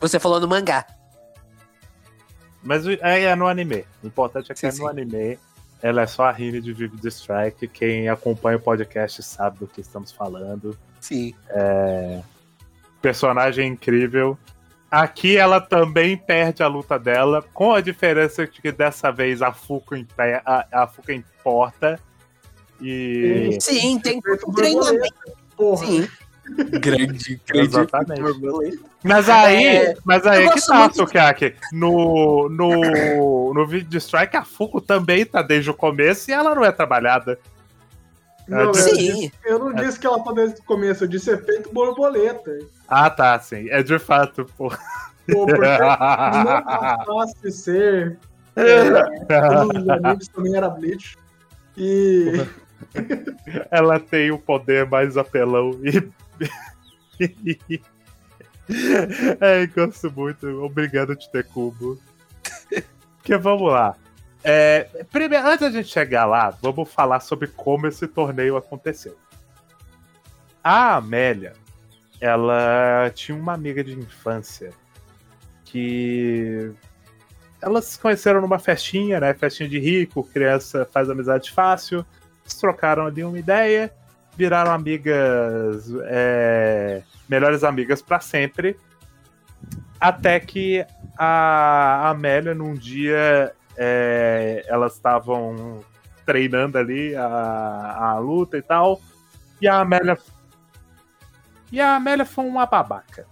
Você falou no mangá. Mas é, é no anime. O importante é que Sim, é sim. no anime. Ela é só a Rini de Vivid Strike. Quem acompanha o podcast sabe do que estamos falando. Sim. Personagem incrível. Aqui ela também perde a luta dela, com a diferença de que dessa vez a Fuka, impe- a, a importa. E. Sim, tem um treinamento. Porra. Sim. Grande, Exatamente. Mas aí, É, mas aí que tá, Sukiyaki. No, no, no vídeo de Strike, a Fuku também tá desde o começo e ela não é trabalhada. Não, eu, Sim. disse- eu não disse que ela tá desde o começo, eu disse efeito borboleta. Ah, tá, sim. É de fato, pô. Pô, porque não bastasse ser. (laughs) É, um dos amigos também era Bleach. E. ela tem o poder mais apelão e. (laughs) é, gosto muito. Obrigado, Titecubo. Porque (laughs) vamos lá. É, primeiro, antes da gente chegar lá, vamos falar sobre como esse torneio aconteceu. A Amélia, ela tinha uma amiga de infância que elas se conheceram numa festinha, né? Festinha de rico, criança faz amizade fácil. Trocaram ali uma ideia, viraram amigas, é, melhores amigas para sempre. Até que a Amélia, num dia, é, elas estavam treinando ali a, a luta e tal. E a Amélia. E a Amélia foi uma babaca.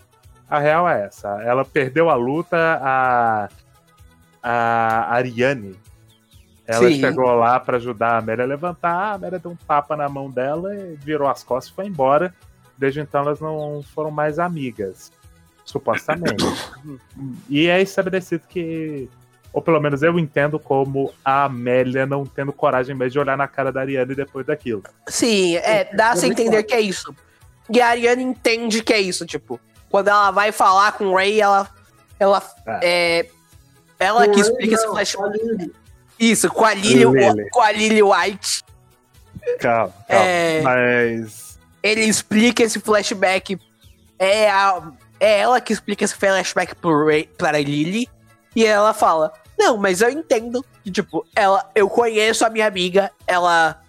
A real é essa. Ela perdeu a luta, a, a Ariane. Ela Sim. chegou lá pra ajudar a Amélia a levantar. A Amélia deu um tapa na mão dela, e virou as costas e foi embora. Desde então elas não foram mais amigas. Supostamente. e é estabelecido que. Ou pelo menos eu entendo como a Amélia não tendo coragem mais de olhar na cara da Ariane depois daquilo. Sim, é, dá a entender que é isso. E a Ariane entende que é isso, tipo, quando ela vai falar com o Ray, ela. Ela. É, ela que explica esse flashback. Isso, com a Lily, Lily. com a Lily White. Calma, calma. É, Mas. ele explica esse flashback. É, a- é ela que explica esse flashback pro Ray, para a Lily. E ela fala: Não, mas eu entendo. Que, tipo, ela, eu conheço a minha amiga. Ela,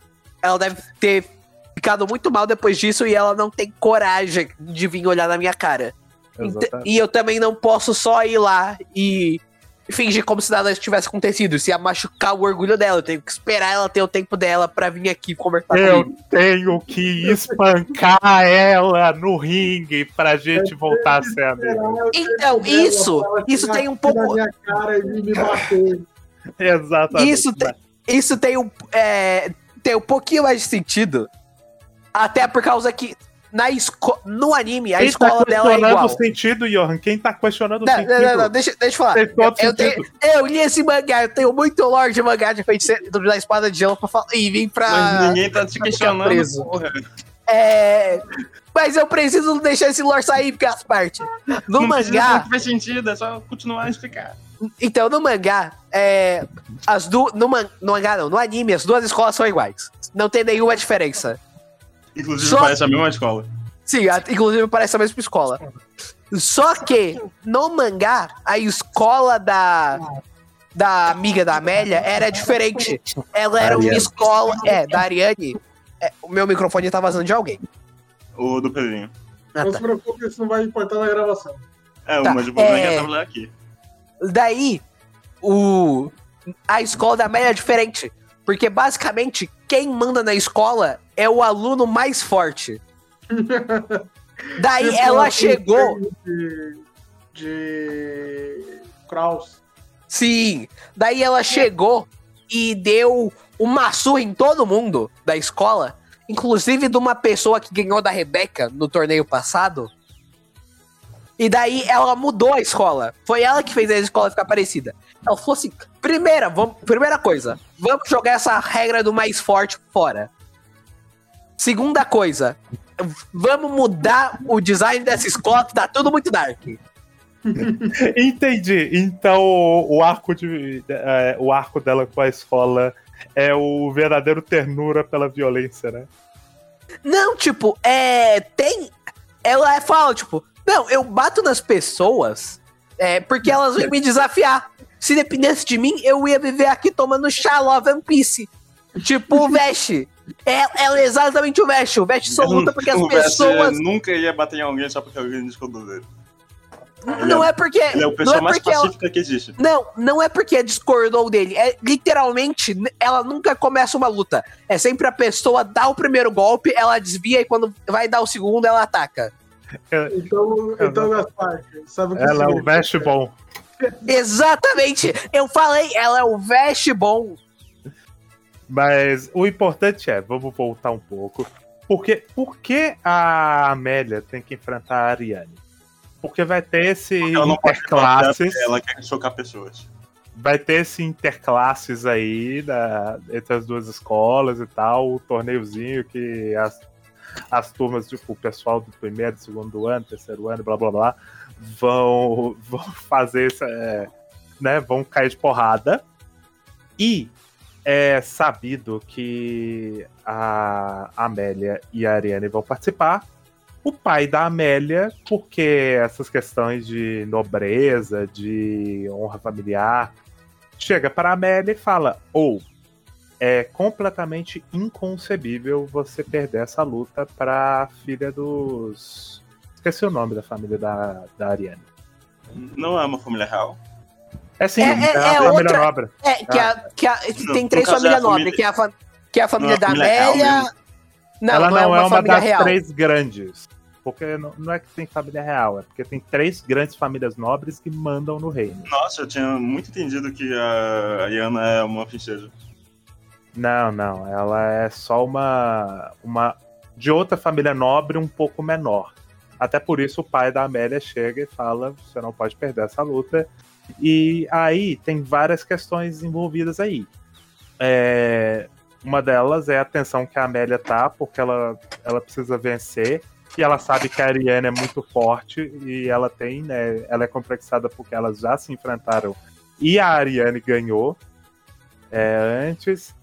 ela deve ter ficado muito mal depois disso. E ela não tem coragem de vir olhar na minha cara. Ent- Exatamente. E eu também não posso só ir lá e fingir como se nada tivesse acontecido. Se ia machucar o orgulho dela. Eu tenho que esperar ela ter o tempo dela pra vir aqui conversar Eu comigo. tenho que espancar ela no ringue pra gente voltar a ser amigo. Então, isso, isso tem um pouco. Minha cara e me bater. Exatamente. Isso tem, isso tem um, é, tem um pouquinho mais de sentido. Até por causa que na esco no anime, a Quem escola tá dela é questionando igual. o sentido, Johan? Quem tá questionando o Não, sentido? não, não, não, deixa, deixa eu falar. Eu, sentido. tenho- eu li esse mangá, eu tenho muito lore de mangá de feiticeiro da espada de gelo pra falar. E vim pra. Mas ninguém tá te questionando, preso. porra. É. Mas eu preciso deixar esse lore sair, porque as partes. No não mangá. que faz sentido, é só continuar a explicar. Então, no mangá, é, as duas. No, man- no mangá, não, no anime, as duas escolas são iguais. Não tem nenhuma diferença. Inclusive Só- parece a mesma escola. Sim, a- inclusive parece a mesma escola. Só que, no mangá, a escola da. Da amiga da Amélia era diferente. Ela era uma Ariane. escola. É, da Ariane. É, o meu microfone tá vazando de alguém. O do Pedrinho. Ah, Não tá. se preocupe, isso não vai importar na gravação. É, Tá, o mas o problema é que é- eu tava lá aqui. Daí, o, a escola da Amélia é diferente. Porque basicamente, quem manda na escola é o aluno mais forte. (laughs) Daí ela assim, chegou. De. de. Kraus. Sim. Daí ela chegou e deu uma surra em todo mundo da escola. Inclusive de uma pessoa que ganhou da Rebeca no torneio passado. E daí ela mudou a escola. Foi ela que fez a escola ficar parecida. Ela falou assim: primeira, vamos, primeira coisa, vamos jogar essa regra do mais forte fora. Segunda coisa, vamos mudar o design dessa escola que tá tudo muito dark. (laughs) Entendi. Então o, o arco de é, o arco dela com a escola é o verdadeiro ternura pela violência, né? Não, tipo, é. Tem. Ela fala, tipo, não, eu bato nas pessoas é, porque elas vêm me desafiar. Se dependesse de mim, eu ia viver aqui tomando chá Love and Peace. Tipo o Vest. É, ela é exatamente o Vest. O Vest só luta porque as (laughs) O Vest pessoas. nunca ia bater em alguém só porque alguém discordou dele. Não é porque. Ele é o pessoal é mais porque ela, pacífica que existe. Não, não é porque discordou dele. É literalmente, ela nunca começa uma luta. É sempre a pessoa dá o primeiro golpe, ela desvia e quando vai dar o segundo, ela ataca. Então, então Gaspar, sabe o que Ela é o veste bom. Exatamente! Eu falei, ela é o veste bom. Mas o importante é, vamos voltar um pouco. Porque, por que a Amélia tem que enfrentar a Ariane? Porque vai ter esse Ela não pode interclasses. Ela quer chocar pessoas. Vai ter esse interclasses aí da, entre as duas escolas e tal, o torneiozinho que as, as turmas, tipo, o pessoal do primeiro, segundo ano, terceiro ano, blá blá blá, vão, (laughs) vão fazer é, né, vão cair de porrada. E é sabido que a Amélia e a Ariane vão participar. O pai da Amélia, porque essas questões de nobreza, de honra familiar, chega para a Amélia e fala: ou é completamente inconcebível você perder essa luta para a filha dos. Esqueci o nome da família da, da Ariane. Não é uma família real. É sim, É- é, é- a é família outra- nobre. É, que, a, que a- Não, tem no três é famílias nobres, que é a, fa- que é a família Não, da família Amélia. Não, Ela não, é uma, família das real. três grandes. Porque não, não é que tem família real, é porque tem três grandes famílias nobres que mandam no reino. Nossa, eu tinha muito entendido que a Ariana é uma princesa. Não, não. Ela é só uma, uma de outra família nobre um pouco menor. Até por isso o pai da Amélia chega e fala: você não pode perder essa luta. E aí tem várias questões envolvidas aí. É, uma delas é a tensão que a Amélia tá, porque ela, ela precisa vencer. E ela sabe que a Ariane é muito forte e ela tem, né? Ela é complexada porque elas já se enfrentaram e a Ariane ganhou é, antes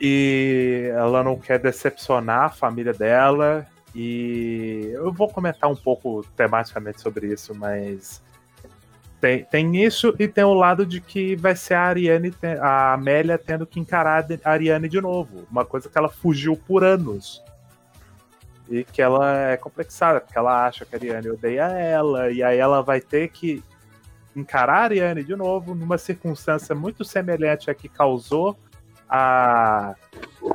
e ela não quer decepcionar a família dela. E eu vou comentar um pouco tematicamente sobre isso, mas tem, tem isso e tem o lado de que vai ser a Ariane, a Amélia tendo que encarar a Ariane de novo. Uma coisa que ela fugiu por anos. E que ela é complexada, porque ela acha que a Ariane odeia ela, e aí ela vai ter que encarar a Ariane de novo numa circunstância muito semelhante à que causou a.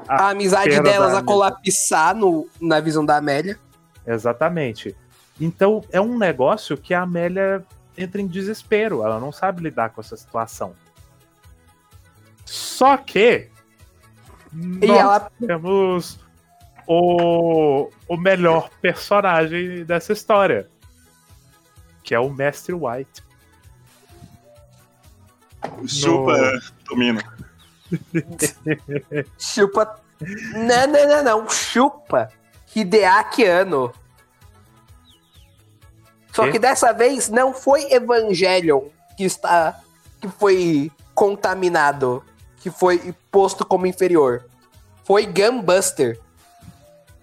A amizade perda delas a colapsar no, na visão da Amélia. Exatamente. Então é um negócio que a Amélia entra em desespero, ela não sabe lidar com essa situação. Só que E nós ela. temos o, o melhor personagem dessa história, que é o Mestre White. O Chupa domina. (laughs) Chupa. Não, não, não, não. Chupa. Hideaki Anno. Só que dessa vez não foi Evangelion que está. que foi contaminado. Que foi posto como inferior. Foi Gunbuster.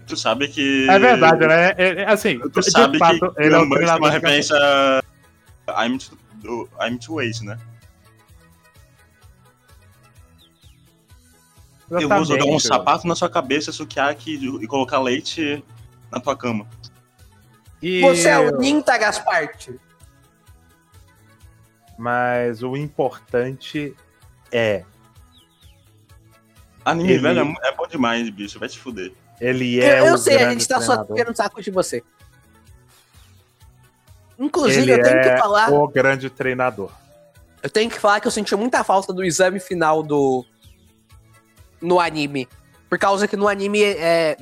Tu sabe que. É verdade, né? É- é- assim, Tu sabe fato, que ele é Gunbuster é uma referência I'm to, do I'm to Wait, né? Eu vou jogar um sapato na sua cabeça, sukiyaki e colocar leite na tua cama. E- Você é o Ninta Gasparte. Mas o importante é, Anime Ele- velho é é bom demais, bicho. Vai te fuder. ele é eu eu sei, a gente tá só treinador. tirando saco de você. Inclusive, Ele eu tenho é que falar. o grande treinador. Eu tenho que falar que eu senti muita falta do exame final do. No anime. Por causa que no anime, é,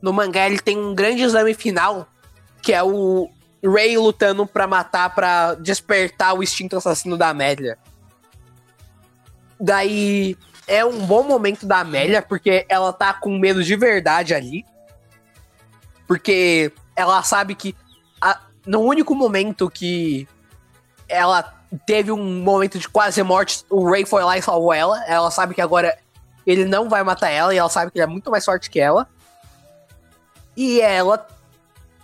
no mangá, ele tem um grande exame final, que é o Rei lutando pra matar, pra despertar o instinto assassino da Amélia. Daí é um bom momento da Amélia, porque ela tá com medo de verdade ali. Porque ela sabe que a- no único momento que ela teve um momento de quase morte, o Ray foi lá e salvou ela. Ela sabe que agora ele não vai matar ela e ela sabe que ele é muito mais forte que ela. E ela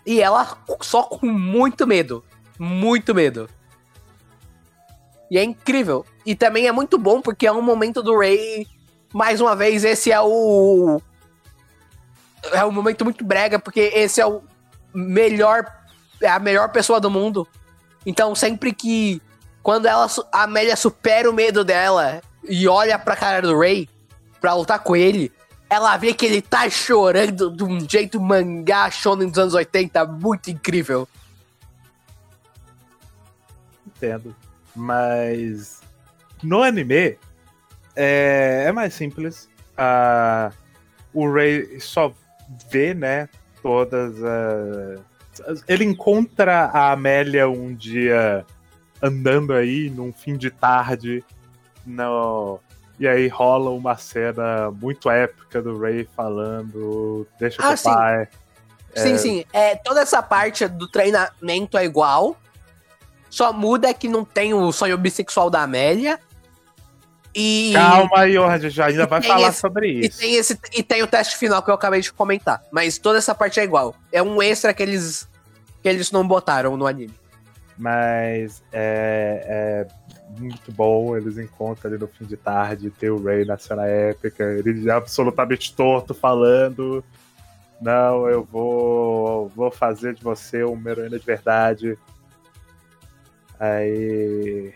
e ela só com muito medo, muito medo. E é incrível. E também é muito bom porque é um momento do Ray, mais uma vez esse é o é um momento muito brega porque esse é o melhor é a melhor pessoa do mundo. Então sempre que quando ela a Amélia supera o medo dela e olha pra cara do Ray pra lutar com ele, ela vê que ele tá chorando de um jeito mangá shonen dos anos 80, muito incrível. Entendo. Mas no anime é, é mais simples. Ah, o Ray só vê, né, todas as. Ele encontra a Amélia um dia andando aí num fim de tarde. No... E aí rola uma cena muito épica do Ray falando: Deixa Ah, sim. pai. Sim, sim. É, toda essa parte do treinamento é igual. Só muda que não tem o sonho bissexual da Amélia. E. Calma, Jorge, já ainda E vai falar esse- sobre E isso. tem, esse, e tem o teste final que eu acabei de comentar. Mas toda essa parte é igual. É um extra que eles, que eles não botaram no anime. Mas é, é muito bom. Eles encontram ali no fim de tarde, tem o Ray na cena épica, ele já absolutamente torto falando. Não, eu vou, vou fazer de você uma heroína de verdade. Aí.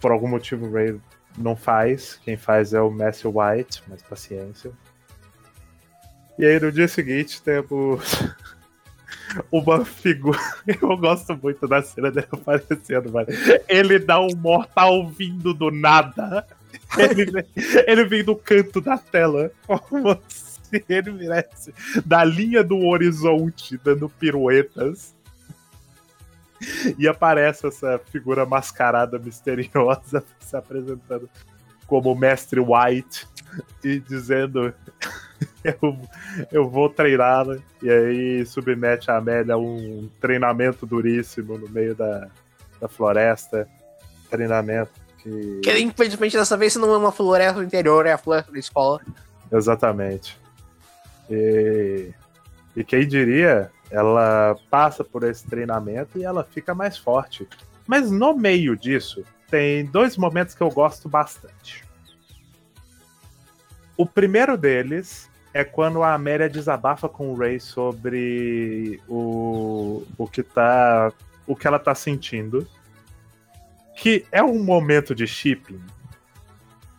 Por algum motivo o Ray não faz. Quem faz é o Matthew White, mas paciência. E aí no dia seguinte temos uma figura. (laughs) Eu gosto muito da cena dele aparecendo, mano. Ele dá um mortal vindo do nada. Ele, ele vem do canto da tela. Como se ele viesse da linha do horizonte, dando piruetas. E aparece essa figura mascarada misteriosa (laughs) se apresentando como Mestre White e dizendo: (laughs) eu, eu vou treiná-la. E aí submete a Amélia a um treinamento duríssimo no meio da, da floresta. Treinamento que. Que infelizmente dessa vez não é uma floresta do interior, é a floresta da escola. Exatamente. E, e quem diria, ela passa por esse treinamento e ela fica mais forte. Mas no meio disso, tem dois momentos que eu gosto bastante. O primeiro deles é quando a Amélia desabafa com o Ray sobre o, o que tá. o que ela tá sentindo. Que é um momento de shipping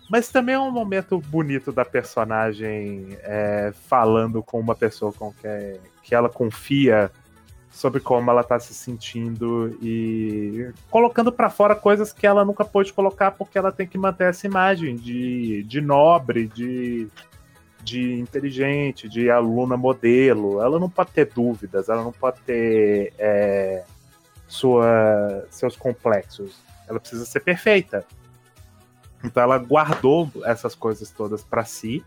mas também é um momento bonito da personagem é, falando com uma pessoa com que, que ela confia sobre como ela tá se sentindo e colocando pra fora coisas que ela nunca pôde colocar porque ela tem que manter essa imagem de, de nobre, de, de inteligente, de aluna modelo. Ela não pode ter dúvidas, ela não pode ter é, sua, seus complexos. Ela precisa ser perfeita. Então ela guardou essas coisas todas pra si.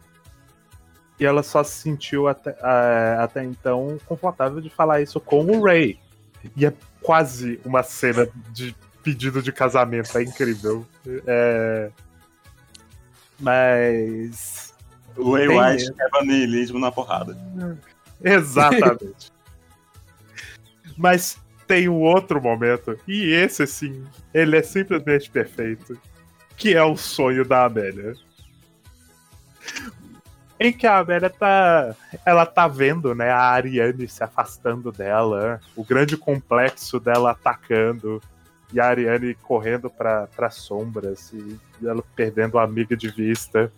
E ela só se sentiu até, ah, até então confortável de falar isso com o Ray. E é quase uma cena de pedido de casamento, é incrível. É... Mas. O Ray White niilismo na porrada. (laughs) Exatamente. Mas tem um outro momento, e esse sim, ele é simplesmente perfeito, que é o sonho da Amélia. Em que a Amélia tá. Ela tá vendo, né, a Ariane se afastando dela, o grande complexo dela atacando, e a Ariane correndo para as sombras, e ela perdendo a amiga de vista.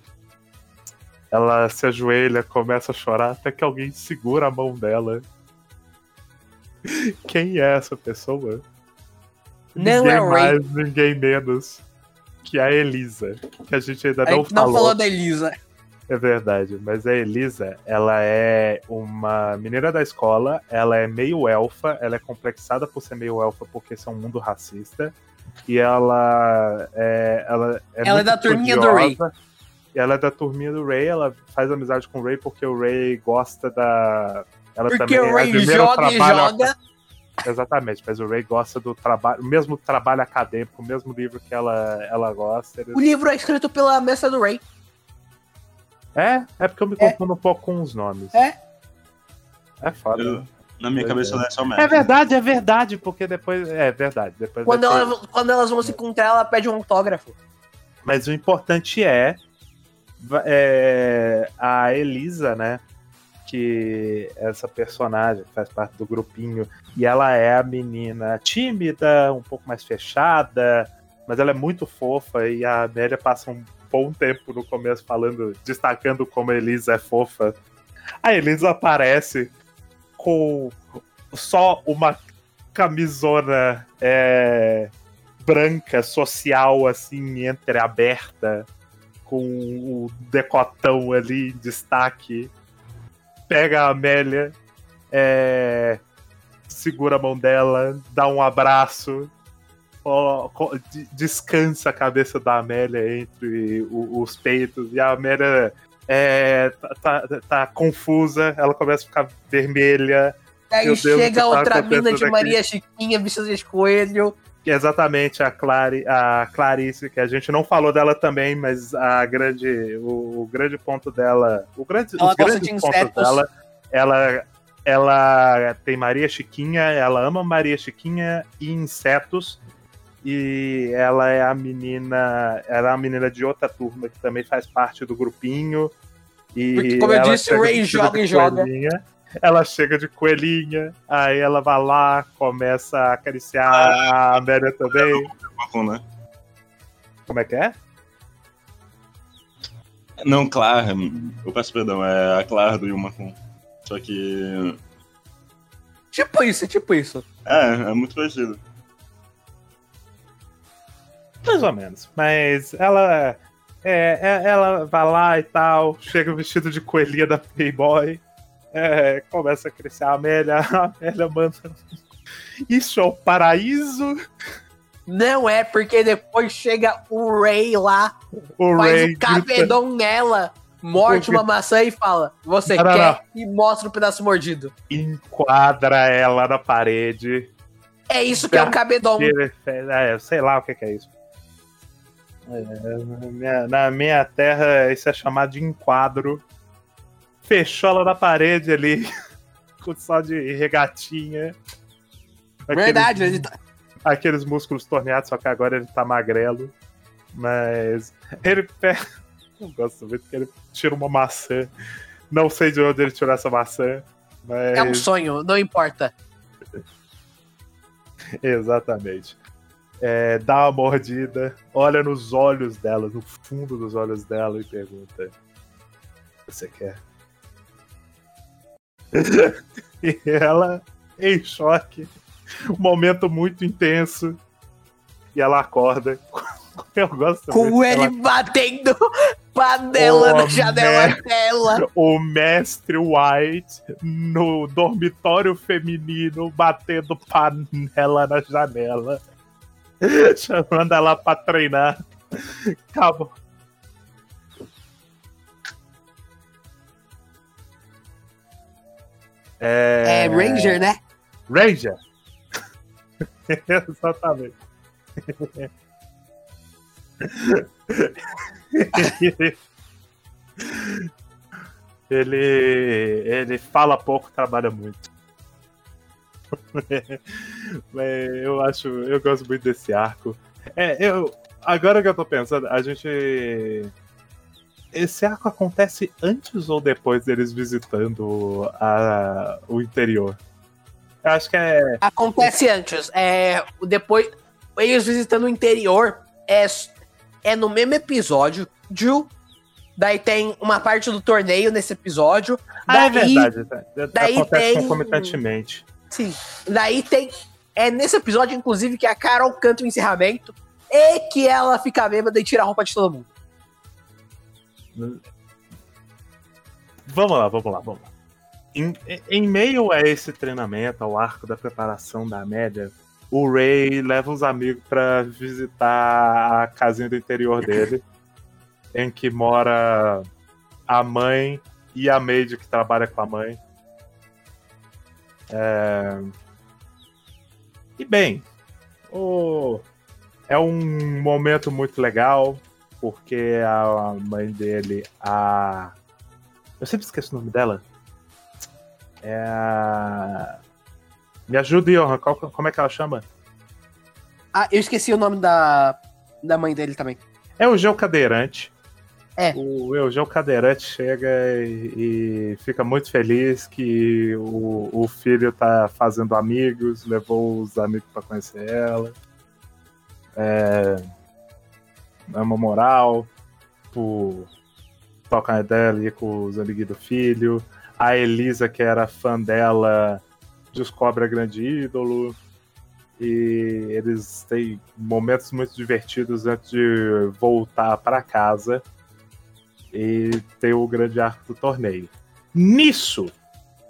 Ela se ajoelha, começa a chorar, até que alguém segura a mão dela. (laughs) Quem é essa pessoa? Não ninguém é o Ray. mais, ninguém menos que a Elisa, que a gente ainda A não gente não falou. falou da Elisa. É verdade, mas a Elisa, ela é uma menina da escola, ela é meio elfa, ela é complexada por ser meio elfa porque esse é um mundo racista, e ela é, ela é, Ela é da turminha do Ray. ela é da turminha do Ray, ela faz amizade com o Ray porque o Ray gosta da... Ela Porque também o Ray admira joga e joga. Exatamente, mas o Ray gosta do trabalho, o mesmo trabalho acadêmico, o mesmo livro que ela, ela gosta. eles- O livro é escrito pela mestra do Ray. É, é porque eu me É. confundo um pouco com os nomes. É. É foda. Eu- na minha cabeça é. não é só É merda. verdade, é verdade, porque depois. É verdade. Depois Quando, ter- ela- quando elas vão se encontrar, ela pede um autógrafo. Mas o importante é, é, a Elisa, né? Que é essa personagem que faz parte do grupinho, e ela é a menina tímida, um pouco mais fechada, mas ela é muito fofa, e a Amélia passa um bom tempo no começo falando, destacando como a Elisa é fofa. A Elisa aparece com só uma camisona é, branca, social, assim, entreaberta, com o decotão ali em destaque. Pega a Amélia, é, segura a mão dela, dá um abraço, descansa a cabeça da Amélia entre os peitos, e a Amélia é, tá, tá- tá confusa, ela começa a ficar vermelha, Aí chega tá outra mina de aqui? Maria Chiquinha, vestida de coelho. Exatamente a, Clari, a Clarice, que a gente não falou dela também, mas a grande, o, o grande ponto dela, o grande, Ela os grandes de pontos dela, ela, ela tem Maria Chiquinha, ela ama Maria Chiquinha e insetos, e ela é a menina, ela é a menina de outra turma que também faz parte do grupinho. E Porque, como eu ela disse, o chega Ray joga de e joga. coelhinha, Ela chega de coelhinha, aí ela vai lá, começa a acariciar a Amélia também. Macon, né? Como é que é? Não, Clara. Eu peço perdão, é a Clara do Yumacon. Só que. Tipo isso, tipo isso. É, é muito parecido. Mais ou menos. Mas ela. É, é- ela vai lá e tal, chega vestido de coelhinha da Playboy, é, começa a crescer a Amélia, (laughs) a Amélia manda. (laughs) Isso é o paraíso? Não é, porque depois chega o Ray lá, O faz Ray um grita, cabedão nela, morde uma maçã e fala: Você Não, não, quer? E mostra o pedaço mordido. enquadra ela na parede. É isso que é um cabedão. É, sei lá o que é isso. É, na, minha, na minha terra, isso é chamado de enquadro. Fechou ela na parede ali, (laughs) com só de regatinha. Aqueles- Verdade, ele tá- Aqueles músculos torneados, só que agora ele tá magrelo. Mas ele (laughs) pega. Eu gosto muito que ele tira uma maçã. Não sei de onde ele tirou essa maçã. Mas... é um sonho, não importa. (laughs) Exatamente. É, dá uma mordida, olha nos olhos dela, no fundo dos olhos dela e pergunta: Você quer? (laughs) e ela, em choque, um momento muito intenso, e ela acorda. (laughs) Eu gosto Com ele ela- batendo panela Ô, na janela dela. o mestre White no dormitório feminino batendo panela na janela, (laughs) chamando ela pra treinar. Acabou. É Ranger, né? Ranger. (laughs) Exatamente. (laughs) ele, ele fala pouco, trabalha muito. Mas (laughs) eu acho, eu gosto muito desse arco. É, eu, agora que eu tô pensando, a gente. Esse arco acontece antes ou depois deles visitando a, o interior? Eu acho que é. Acontece antes. É, depois, eles visitando o interior é, é no mesmo episódio. Ju, daí tem uma parte do torneio nesse episódio. Ah, é verdade. daí Acontece tem- concomitantemente. Sim. Daí tem. É nesse episódio, inclusive, que a Carol canta o encerramento e que ela fica bêbada e tira a roupa de todo mundo. Vamos lá, vamos lá, vamos lá. Em, em meio a esse treinamento, ao arco da preparação da Amélia, o Ray leva uns amigos pra visitar a casinha do interior dele, em que mora a mãe e a maid que trabalha com a mãe. É... E bem, o... é um momento muito legal, porque a mãe dele, a. Eu sempre esqueço o nome dela. É a. Me ajuda, Johan, qual- como é que ela chama? Ah, eu esqueci o nome da, da mãe dele também. É o Geo Cadeirante. É. O Eugeu Cadeirante chega e, e fica muito feliz que o, o filho tá fazendo amigos, levou os amigos para conhecer ela. É, é uma moral, por tocar ideia ali com os amiguinhos do filho. A Elisa, que era fã dela, descobre a grande ídolo. E eles têm momentos muito divertidos antes de voltar para casa e ter o grande arco do torneio. Nisso,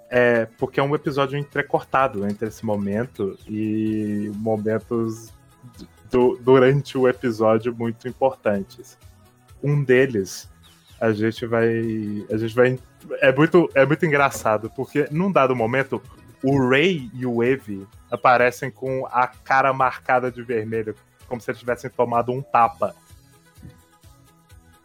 é porque é um episódio entrecortado entre esse momento e momentos du- durante o episódio muito importantes. Um deles a gente vai a gente vai é muito é muito engraçado porque num dado momento o Ray e o Evi aparecem com a cara marcada de vermelho, como se eles tivessem tomado um tapa.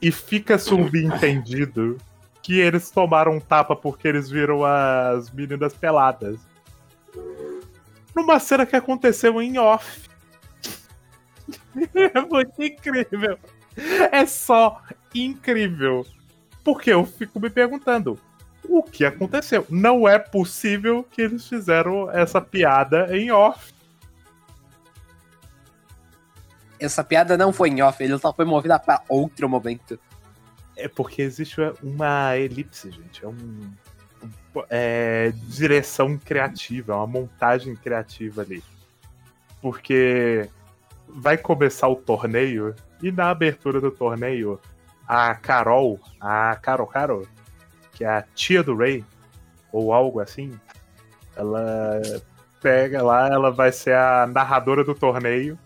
E fica subentendido que eles tomaram um tapa porque eles viram as meninas peladas. Numa cena que aconteceu em off. (laughs) É muito incrível. É só incrível. Porque eu fico me perguntando: o que aconteceu? Não é possível que eles fizeram essa piada em off. Essa piada não foi em off, ele só foi movida para outro momento. É porque existe uma elipse, gente. É um. É, direção criativa, é uma montagem criativa ali. Porque vai começar o torneio e na abertura do torneio, a Carol, a Carol Carol, que é a tia do Ray, ou algo assim, ela pega lá, ela vai ser a narradora do torneio.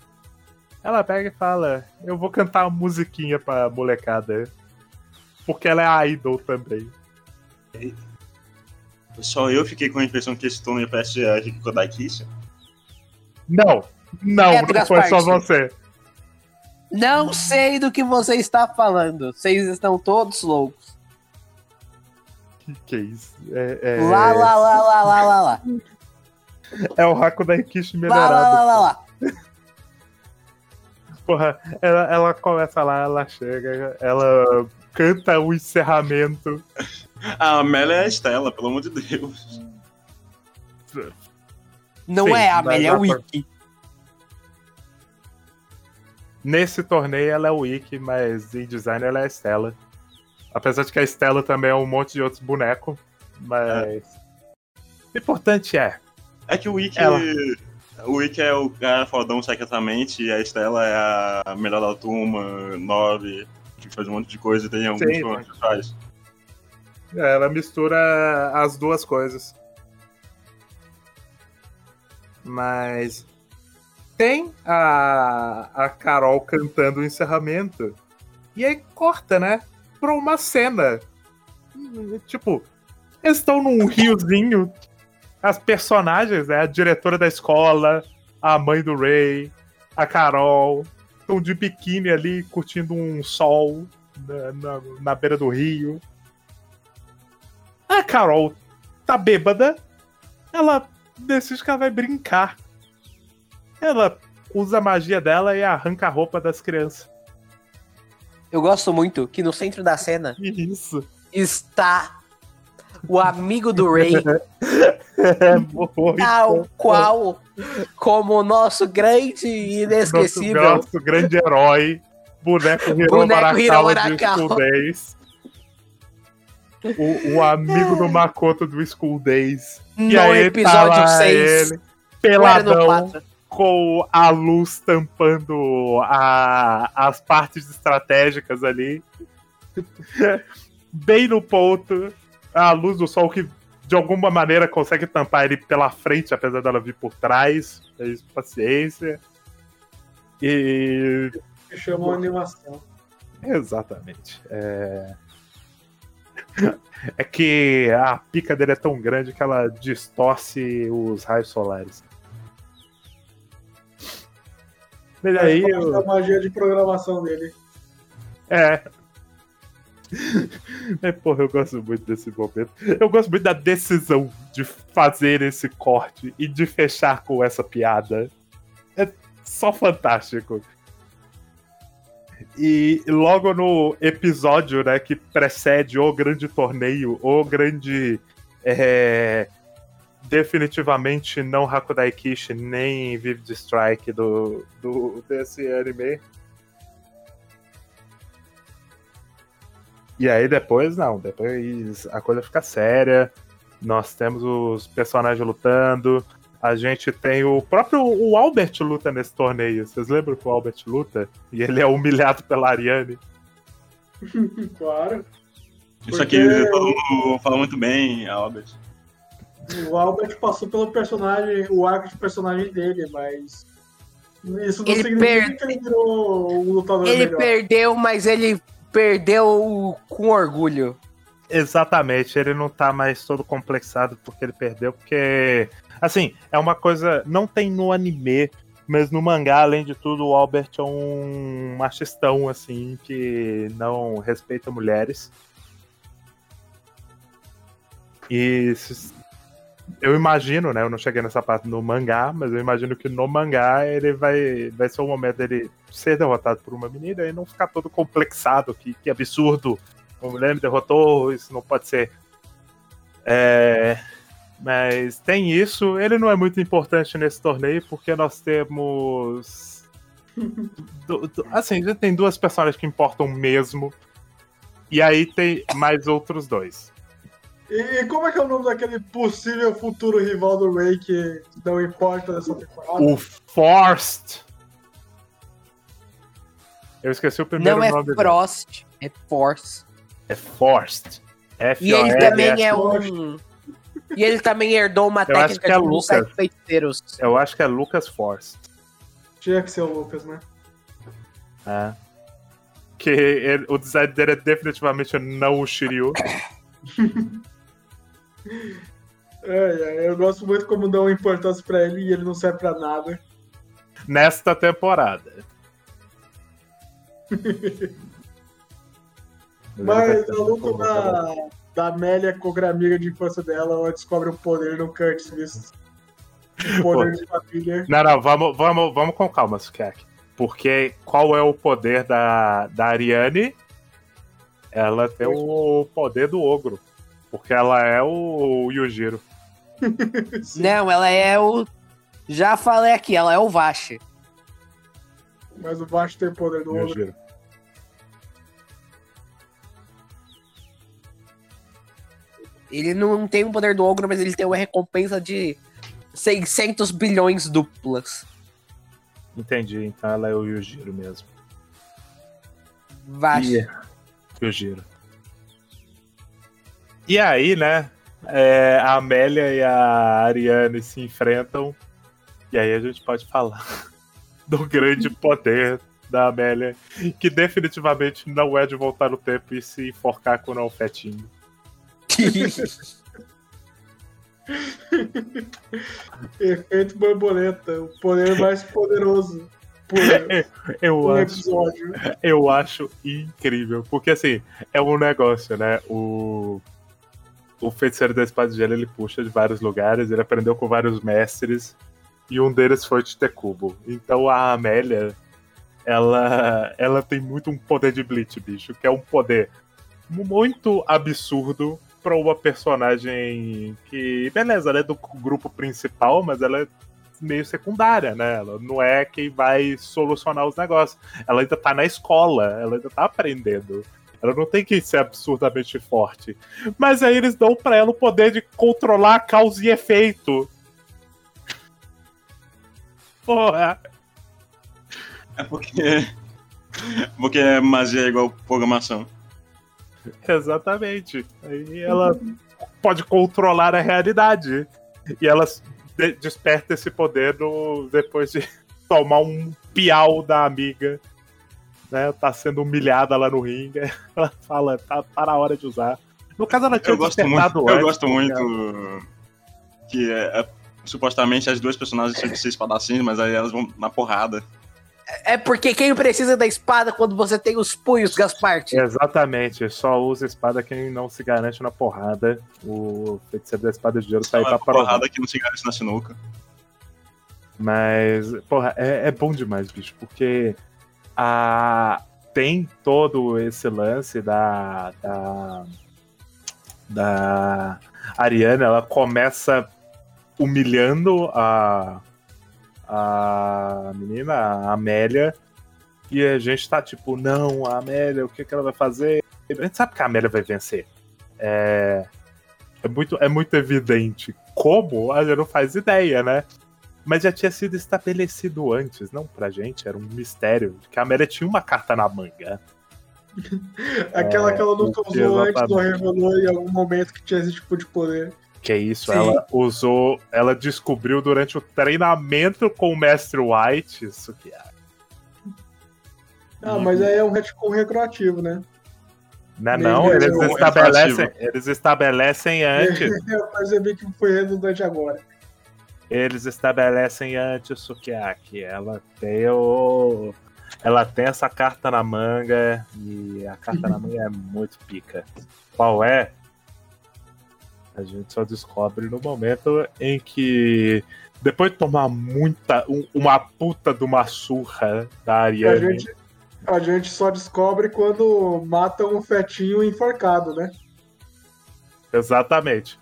Ela pega e fala: Eu vou cantar uma musiquinha pra molecada. Porque ela é a idol também. Só eu fiquei com a impressão que esse torneio parece a Rico da Kiss. Não, não, É, não foi só partes. você. Não sei do que você está falando. Vocês estão todos loucos. Que que é isso? É, é, Lá, lá, lá, lá, lá, lá, lá. é o Raco da Ikishi Lá, lá, lá, melhorado. lá, lá. Porra, ela, ela começa lá, ela chega, ela canta o encerramento. A Amélia é a Estela, pelo amor de Deus. Não Sim, é a Amélia, é o Wiki. Nesse torneio ela é o Ikki, mas em design ela é a Estela. Apesar de que a Estela também é um monte de outros bonecos, mas. O importante é, É que o Wiki. Ela. O Wiki é o cara fodão secretamente, e a Estela é a melhor da turma, nove, que faz um monte de coisa e tem alguns problemas que faz. ela mistura as duas coisas. Mas tem a, a Carol cantando o encerramento. E aí corta, né? Pra uma cena. Tipo, eles estão num riozinho. As personagens, né? A diretora da escola, a mãe do Ray, a Carol, estão de biquíni ali curtindo um sol na, na, na beira do rio. A Carol tá bêbada. Ela decide que ela vai brincar. Ela usa a magia dela e arranca a roupa das crianças. Eu gosto muito que no centro da cena Isso. está o amigo do Ray, (laughs) (laughs) É tal qual como o nosso grande e inesquecível. Nosso, nosso grande herói, boneco Hiro Boneco Hiro Arakawa de Arakawa. School Days. O, o amigo do Makoto do School Days. E No aí tá episódio lá 6. ele, peladão, 4? com a luz tampando a- as partes estratégicas ali. (laughs) Bem no ponto. A luz do sol que de alguma maneira consegue tampar ele pela frente, apesar dela vir por trás. É isso, paciência. E. Chama uma animação. Exatamente. É... (laughs) é que a pica dele é tão grande que ela distorce os raios solares. Mas aí. É, eu- a magia de programação dele. É. É, porra, eu gosto muito desse momento. Eu gosto muito da decisão de fazer esse corte e de fechar com essa piada. É só fantástico. E logo no episódio, né, que precede o grande torneio, o grande. é, definitivamente não Hakudai Kishi, nem Vivid Strike do, do, desse anime. E aí depois, não, depois a coisa fica séria. Nós temos os personagens lutando. A gente tem o próprio o Albert luta nesse torneio. Vocês lembram que o Albert luta? E ele é humilhado pela Ariane. (laughs) Claro. Isso aqui mundo fala muito bem, Albert. O Albert passou pelo personagem, o arco de personagem dele, mas. Isso não Ele significa per- que ele virou um lutador Ele melhor. perdeu, mas ele perdeu com orgulho. Exatamente, ele não tá mais todo complexado porque ele perdeu, porque. Assim, é uma coisa. Não tem no anime, mas no mangá, além de tudo, o Albert é um machistão, assim, que não respeita mulheres. E eu imagino, né? Eu não cheguei nessa parte no mangá, mas eu imagino que no mangá ele vai, vai ser o momento dele ser derrotado por uma menina e não ficar todo complexado, que, que absurdo. Uma mulher me derrotou, isso não pode ser. É, mas tem isso. Ele não é muito importante nesse torneio, porque nós temos. (laughs) du- du- assim, já tem duas personagens que importam mesmo. E aí tem mais outros dois. E, e como é que é o nome daquele possível futuro rival do Ray que não importa nessa temporada? O Forced. Eu esqueci o primeiro Não é nome dele. Frost, é Force. É Forced. E ele também é um. E ele também herdou uma técnica que é de um Lucas. sete feiticeiros. Eu acho que é Lucas Forced. Tinha que ser o Lucas, né? É. Que ele- o design dele é definitivamente não o Shiryu. (laughs) É, é, eu gosto muito como dão importância pra ele e ele não serve pra nada. nesta temporada. Mas a luta da, da Amélia com a amiga de infância dela, ela descobre o poder no Curtis, visto? O poder de família. Não, não, vamos, vamos, vamos com calma, Sukek. Porque qual é o poder da, da Ariane? Ela tem o poder do ogro. Porque ela é o Yujiro. (laughs) Não, ela é o. Já falei aqui, ela é o Vash. Mas o Baixo tem o poder do ogro. Ele não tem o poder do ogro, mas ele tem uma recompensa de 600 bilhões duplas. Entendi, então ela é o Yujiro mesmo. Vash. E- Yujiro. E aí, né? é, a Amélia e a Ariane se enfrentam. E aí a gente pode falar (laughs) do grande poder da Amélia, que definitivamente não é de voltar no tempo e se enforcar com o fetinho. (laughs) Efeito borboleta, o poder mais poderoso por, (laughs) Eu por acho, episódio. eu acho incrível. Porque assim, é um negócio, né? O, o feiticeiro da espada de gelo ele puxa de vários lugares, ele aprendeu com vários mestres, e um deles foi Titecubo. Então a Amélia, ela, ela tem muito um poder de Bleach, bicho, que é um poder muito absurdo pra uma personagem que, beleza, ela é do grupo principal, mas ela é meio secundária, né? Ela não é quem vai solucionar os negócios. Ela ainda tá na escola, ela ainda tá aprendendo. Ela não tem que ser absurdamente forte. Mas aí eles dão pra ela o poder de controlar causa e efeito. Porra. É porque. Porque magia é igual programação. Exatamente. Aí ela pode controlar a realidade. E ela de- desperta esse poder no- depois de tomar um piau da amiga. Né, tá sendo humilhada lá no ringue. (laughs) Ela fala, tá, tá na hora de usar. No caso, ela tinha Eu gosto muito, eu antes, gosto porque muito que é, é, supostamente as duas personagens tinham que ser espadachins, mas aí elas vão na porrada. É porque quem precisa da espada quando você tem os punhos, Gasparte? Exatamente, só usa espada quem não se garante na porrada. O feiticeiro da espada de ouro tá aí Só pra uma provar. porrada que não se garante na sinuca. Mas, porra, é, é bom demais, bicho, porque a, tem todo esse lance da, da, da Ariana, ela começa humilhando a, a menina, a Amélia, e a gente tá tipo, não, a Amélia, o que, que ela vai fazer? A gente sabe que a Amélia vai vencer. É, é, muito, é muito evidente. Como? A gente não faz ideia, né? Mas já tinha sido estabelecido antes, não pra gente, era um mistério, que a Amélia tinha uma carta na manga. (laughs) Aquela que ela nunca usou antes, não revelou em algum momento que tinha esse tipo de poder. Que é isso, Sim. ela usou, ela descobriu durante o treinamento com o Mestre White, isso que é. Ah, mas aí é um retcon retroativo, né? Não, é não, mesmo. eles É estabelecem, eles estabelecem (laughs) antes. Eu percebi que foi redundante agora. Eles estabelecem antes o Sukiyaki. Ela tem o. Ela tem essa carta na manga e a carta na manga é muito pica. Qual é? A gente só descobre no momento em que, depois de tomar muita, um- uma puta de uma surra da A Ariane, gente, a gente só descobre quando matam um fetinho enforcado, né? Exatamente.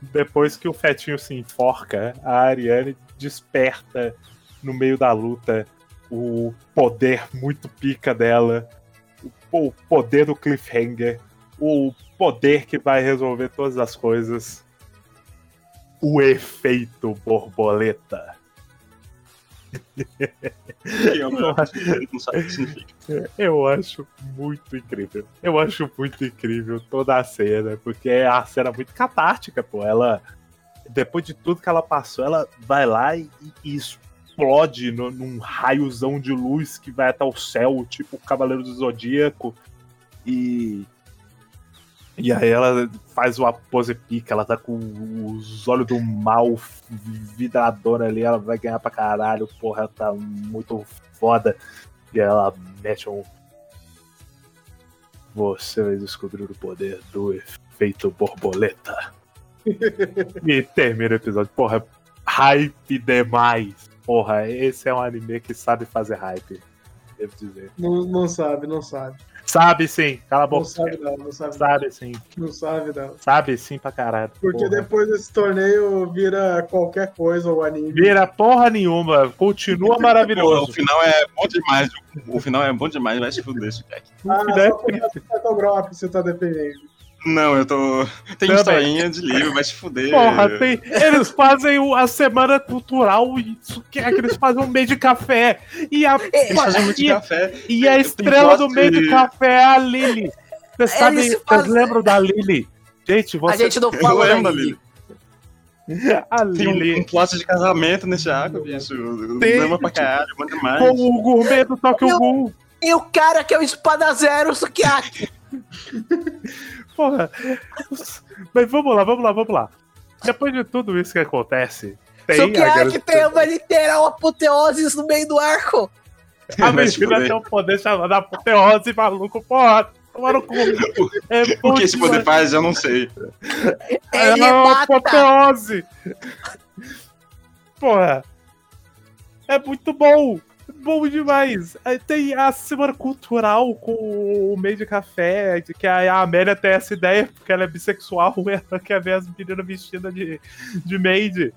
Depois que o fetinho se enforca, a Ariane desperta no meio da luta o poder muito pica dela, o, o poder do cliffhanger, o poder que vai resolver todas as coisas, o efeito borboleta. Eu não, não sabe o que significa. Eu acho muito incrível. Eu acho muito incrível toda a cena, porque é a cena muito catártica, pô. Ela, depois de tudo que ela passou, ela vai lá e, e explode no- num raiozão de luz que vai até o céu, tipo o Cavaleiro do Zodíaco. E. E aí ela faz uma pose pica, ela tá com os olhos do mal vidradona ali, ela vai ganhar pra caralho, porra, ela tá muito foda. E ela mete um. Você vai descobrir o poder do efeito borboleta. e termina o episódio. Porra, hype demais. Porra, esse é um anime que sabe fazer hype. Devo dizer. Não, não sabe, não sabe. Sabe sim, cala a Não boca. sabe não, não sabe não. Sabe sim, Não sabe não. sabe sim pra caralho. Porque porra. depois desse torneio vira qualquer coisa o anime. Vira porra nenhuma, continua (laughs) Pô, o maravilhoso. final é bom demais. O final é bom demais, vai se fuder, Jack. Ah, final é só por causa do você tá defendendo. Não, eu tô. Tem Também. historinha de livro, vai se fuder. Porra, tem, eles fazem o- a semana cultural e isso que é que eles fazem um meio de café. E a, Eles fazem muito e, café. e a estrela do meio de café é a Lily. Vocês sabem, Eles vocês fazem- lembram da Lily? Gente, A você. gente não Eu fala lembro da Lily. (laughs) A Tem um, um Lily. plot de casamento nesse arco, bicho. Tem. Lembra pra caralho, bom demais. Com o gourmet do Tokyo Eu- Ghoul. E o cara que é o espada zero, o Sukiyaki. (laughs) Porra. Mas vamos lá, vamos lá, vamos lá. Depois de tudo isso que acontece, tem a Sukiyaki garota- tem uma literal apoteose no meio do arco. (laughs) A menina tem um poder chamado apoteose, maluco, porra. Toma no cu. (laughs) É O que esse poder faz, eu não sei. Ele é uma mata. apoteose. Porra. É muito bom. Bom demais. Tem a semana cultural com o meio de café, de que a Amélia tem essa ideia, porque ela é bissexual, (laughs) ela quer ver as meninas vestidas de, de maid.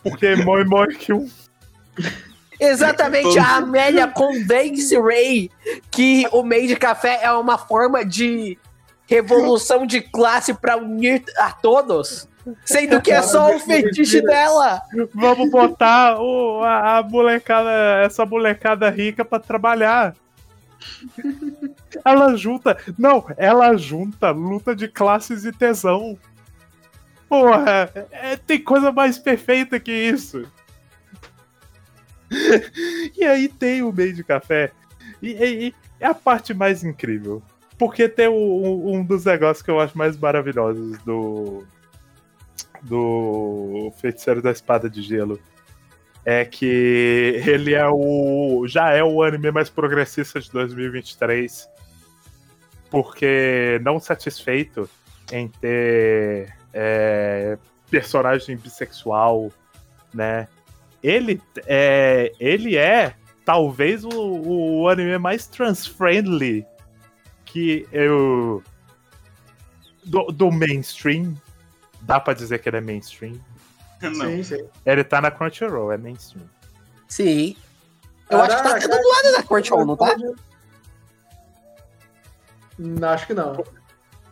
Porque (laughs) moi moi que um. Exatamente, a Amélia convence Ray que o meio de café é uma forma de revolução de classe pra unir a todos. Sendo que é só o fetiche dela. Vamos botar o, a, a molecada, essa molecada rica pra trabalhar. Ela junta. Não, ela junta luta de classes e tesão. Porra, é- tem coisa mais perfeita que isso. E aí tem o meio de café. E, e- é a parte mais incrível. Porque tem o- o- um dos negócios que eu acho mais maravilhosos do. Do Feiticeiro da Espada de Gelo. É que ele é o. Já é o anime mais progressista de 2023. Porque não satisfeito em ter é, personagem bissexual, né? Ele é, ele é talvez o, o anime mais trans-friendly que eu. Do, do mainstream. Dá pra dizer que ele é mainstream. Não. Sim, sim. Ele tá na Crunchyroll, é mainstream. Sim. Eu acho que tá Caraca, até dublado na Crunchyroll, não tá? Não, Acho que não.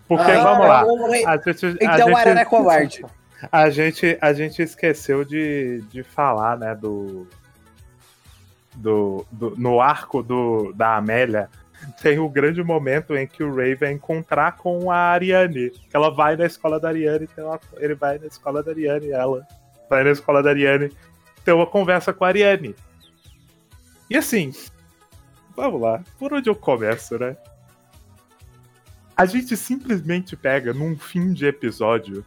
Porque, Ah, vamos lá. Então A gente, a o gente- Arara é covarde. (laughs) A gente, a gente esqueceu de, de falar, né, do, do, do- No arco do, da Amélia, (laughs) tem o grande momento em que o Ray vai encontrar com a Ariane. Ela vai na escola da Ariane, tem uma- ele vai na escola da Ariane, ela vai na escola da Ariane, tem uma conversa com a Ariane. E assim, vamos lá, por onde eu começo, né? A gente simplesmente pega num fim de episódio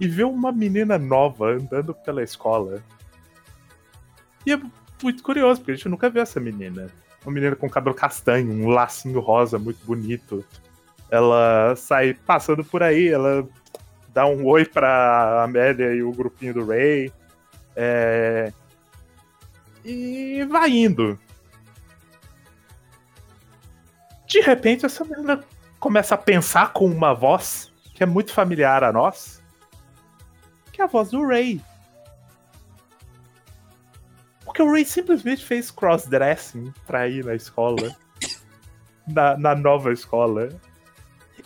e vê uma menina nova andando pela escola. E é muito curioso, porque a gente nunca viu essa menina. Uma menina com cabelo castanho, um lacinho rosa muito bonito. Ela sai passando por aí, ela dá um oi pra Amélia e o grupinho do Ray. É... E vai indo. De repente, essa menina começa a pensar com uma voz que é muito familiar a nós, que é a voz do Ray. Porque o Ray simplesmente fez crossdressing pra ir na escola. (laughs) na, na nova escola.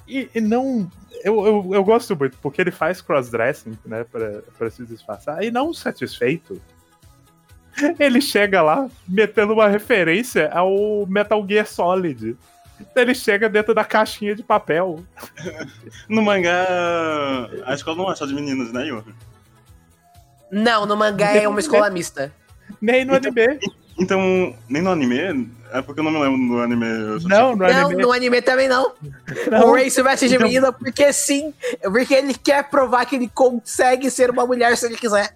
E, e não. Eu, eu, eu, gosto muito, porque ele faz crossdressing, né, pra, pra se disfarçar. E não satisfeito, ele chega lá metendo uma referência ao Metal Gear Solid. Ele chega dentro da caixinha de papel. (laughs) No mangá, a escola não é só de meninos, né, Yuri? Não, no mangá é uma escola mista. Nem no então, anime. Então, nem no anime? É porque eu não me lembro do anime. Não, no não, anime. no anime também não. Não. O Ray se veste de Então- menina porque sim. Porque ele quer provar que ele consegue ser uma mulher se ele quiser.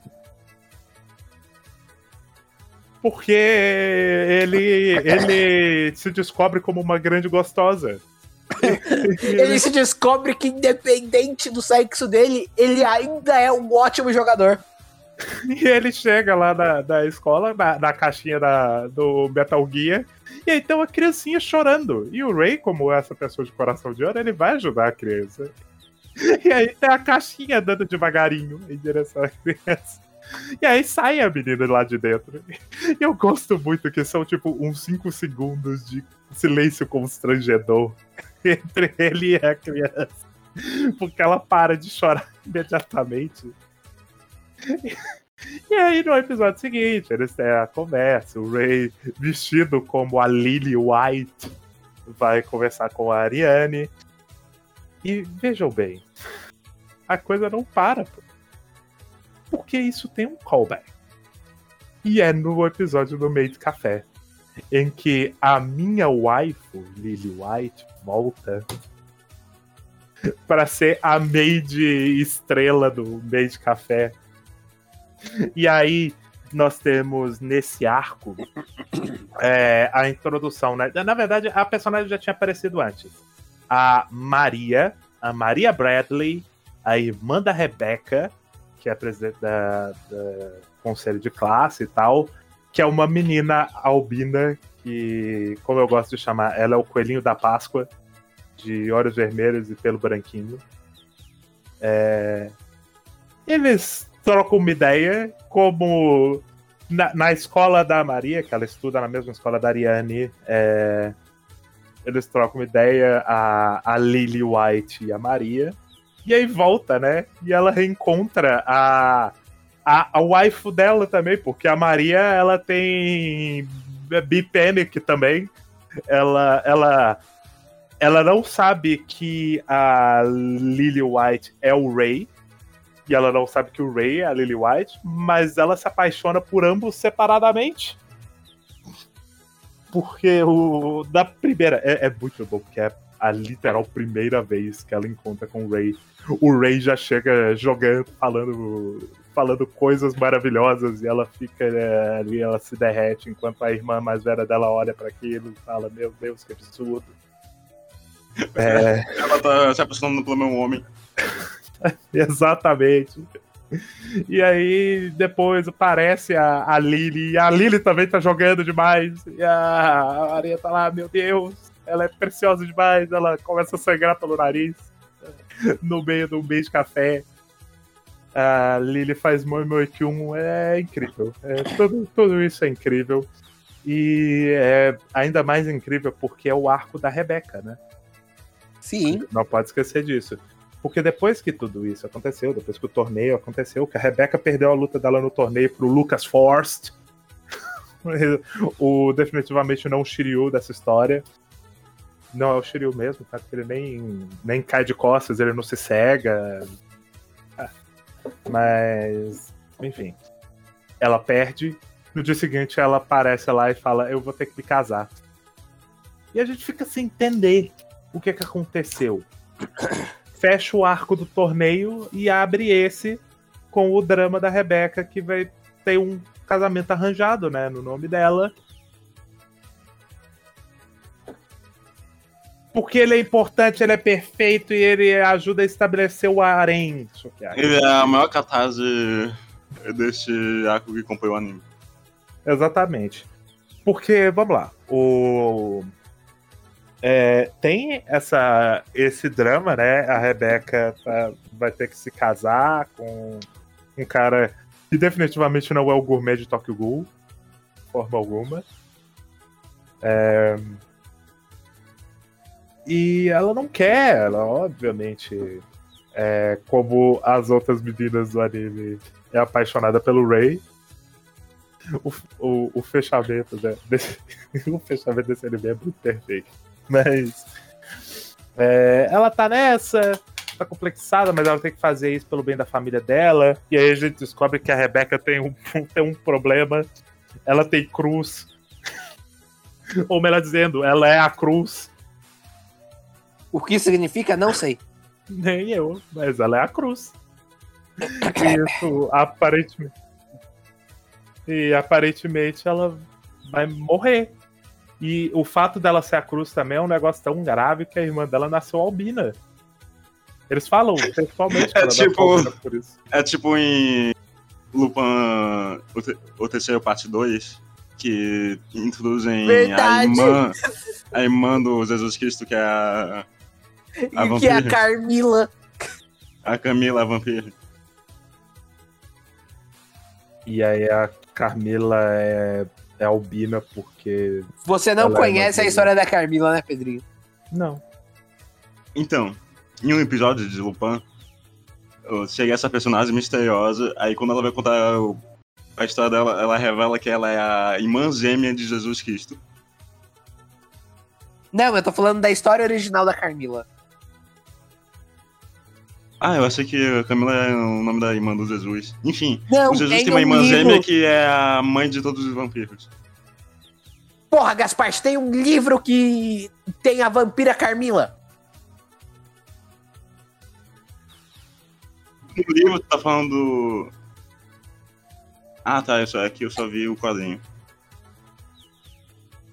Porque ele, ele se descobre como uma grande gostosa. (laughs) Ele se descobre que, independente do sexo dele, ele ainda é um ótimo jogador. (laughs) E ele chega lá na, na escola, na, na caixinha da, do Metal Gear, e aí tem uma criancinha chorando. E o Ray, como essa pessoa de coração de ouro, ele vai ajudar a criança. E aí tem a caixinha andando devagarinho em direção à criança. E aí sai a menina lá de dentro. E eu gosto muito que são tipo uns 5 segundos de silêncio constrangedor (laughs) entre ele e a criança. Porque ela para de chorar (laughs) imediatamente. (laughs) E aí, no episódio seguinte, eles têm a conversa. O Ray, vestido como a Lily White, vai conversar com a Ariane. E vejam bem, a coisa não para. pô. Porque isso tem um callback. E é no episódio do Meio de Café, em que a minha waifu, Lily White, volta para ser a maid estrela do Meio de Café. (laughs) E aí nós temos nesse arco é, a introdução. Né? Na verdade, a personagem já tinha aparecido antes. A Maria, a Maria Bradley, a irmã da Rebecca, que é presidente da, da conselho de classe e tal, que é uma menina albina que, como eu gosto de chamar, ela é o coelhinho da Páscoa, de olhos vermelhos e pelo branquinho. É, Eles trocam uma ideia, como na, na escola da Maria, que ela estuda na mesma escola da Ariane, é, eles trocam uma ideia, a, a Lily White e a Maria. E aí volta, né? E ela reencontra a, a, a waifu dela também, porque a Maria, ela tem B-Panic também. Ela, ela, ela não sabe que a Lily White é o Ray. E ela não sabe que o Ray é a Lily White, mas ela se apaixona por ambos separadamente. Porque o. Da primeira. É, é muito bom, porque é a literal primeira vez que ela encontra com o Ray. O Ray já chega jogando, falando, falando coisas maravilhosas e ela fica é, ali, ela se derrete enquanto a irmã mais velha dela olha para aquilo e fala: Meu Deus, que absurdo. É, Ela tá se apaixonando pelo meu homem. (laughs) exatamente. E aí, depois aparece a, a Lily, e a Lily também tá jogando demais. E a Maria tá lá, meu Deus, ela é preciosa demais. Ela começa a sangrar pelo nariz (laughs) no meio de um beijo de café. A Lily faz Moi Moi Kyun, é incrível. É, tudo, tudo isso é incrível. E é ainda mais incrível porque é o arco da Rebeca, né? Sim. Não pode esquecer disso. Porque depois que tudo isso aconteceu, depois que o torneio aconteceu, que a Rebeca perdeu a luta dela no torneio pro Lucas Forst, (laughs) o definitivamente não o Shiryu dessa história. Não é o Shiryu mesmo, tá? Porque ele nem, nem cai de costas, ele não se cega. Ah, Mas, enfim. Ela perde. No dia seguinte ela aparece lá e fala: Eu vou ter que me casar. E a gente fica sem entender o que que aconteceu? Fecha o arco do torneio e abre esse com o drama da Rebeca, que vai ter um casamento arranjado, né, no nome dela. Porque ele é importante, ele é perfeito e ele ajuda a estabelecer o harém. É. Ele é a maior catarse deste arco que acompanha o anime. Exatamente. Porque, vamos lá, o. é, tem essa, esse drama, né? A Rebeca tá- vai ter que se casar com um cara que definitivamente não é o gourmet de Tokyo Ghoul, de forma alguma. É, E ela não quer, ela obviamente, é, como as outras meninas do anime, é apaixonada pelo Ray o, o, o fechamento né, desse, (laughs) o fechamento desse anime é muito perfeito. (laughs) Mas é, ela tá nessa, tá complexada, mas ela tem que fazer isso pelo bem da família dela. E aí a gente descobre que a Rebeca tem um, (laughs) tem um problema. Ela tem cruz. (laughs) Ou melhor dizendo, ela é a cruz. O que significa, não sei. Nem eu, mas ela é a cruz. E isso aparentemente. E aparentemente ela vai morrer. E o fato dela ser a cruz também é um negócio tão grave que a irmã dela nasceu albina. Eles falam textualmente que É tipo- por isso. É tipo em Lupin, o, te- o terceiro parte 2, que introduzem a irmã, a irmã do Jesus Cristo, que é a, A e que é a vampira. Carmila. a Camila, a vampira. E aí a Carmila é, é albina porque. Você não é conhece a uma- história da Carmila, né, Pedrinho? Não. Então, em um episódio de Lupin, chega essa personagem misteriosa, aí quando ela vai contar o- a história dela, ela revela que ela é a irmã gêmea de Jesus Cristo. Não, eu tô falando da história original da Carmila. Ah, eu achei que a Camila é o nome da irmã do Jesus. Enfim, Não, o Jesus tem tem uma um irmã livro. gêmea que é a mãe de todos os vampiros. Porra, Gaspar, tem um livro que tem a vampira Carmila. No livro tá falando. Ah, tá, isso aqui eu só vi o quadrinho.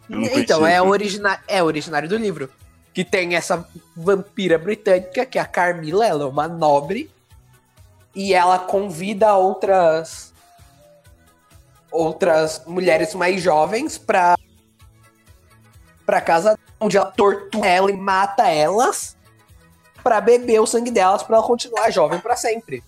Então, é, origina é originário do livro. Que tem essa vampira britânica, que é a Carmila, ela é uma nobre. E ela convida outras. outras mulheres mais jovens pra. pra casa onde ela tortura ela e mata elas pra beber o sangue delas pra ela continuar jovem pra sempre.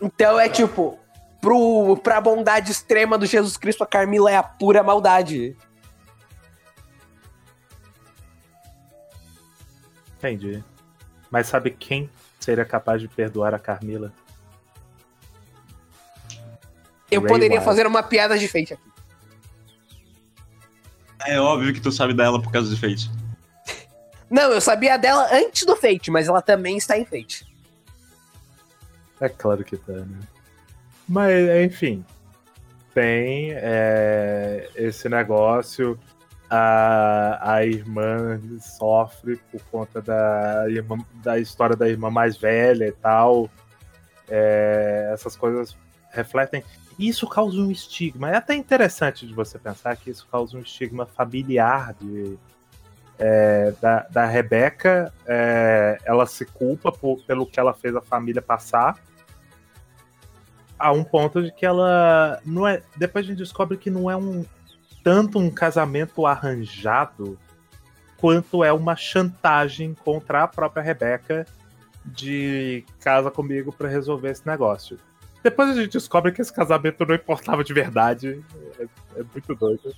Então é tipo, pro, pra bondade extrema do Jesus Cristo, a Carmila é a pura maldade. Entendi. Mas sabe quem seria capaz de perdoar a Carmila? Eu Ray poderia Wise. fazer uma piada de feito aqui. É óbvio que tu sabe dela por causa de Fate. Não, eu sabia dela antes do Fate, mas ela também está em Fate. É claro que tá, né? Mas, enfim. Tem é, esse negócio. A, a irmã sofre por conta da, irmã, da história da irmã mais velha e tal. É, essas coisas refletem. Isso causa um estigma. É até interessante de você pensar que isso causa um estigma familiar de, é, da, da Rebeca. É, ela se culpa por- pelo que ela fez a família passar a um ponto de que ela não é. Depois a gente descobre que não é um tanto um casamento arranjado quanto é uma chantagem contra a própria Rebeca de casa comigo pra resolver esse negócio. Depois a gente descobre que esse casamento não importava de verdade. É, é muito doido.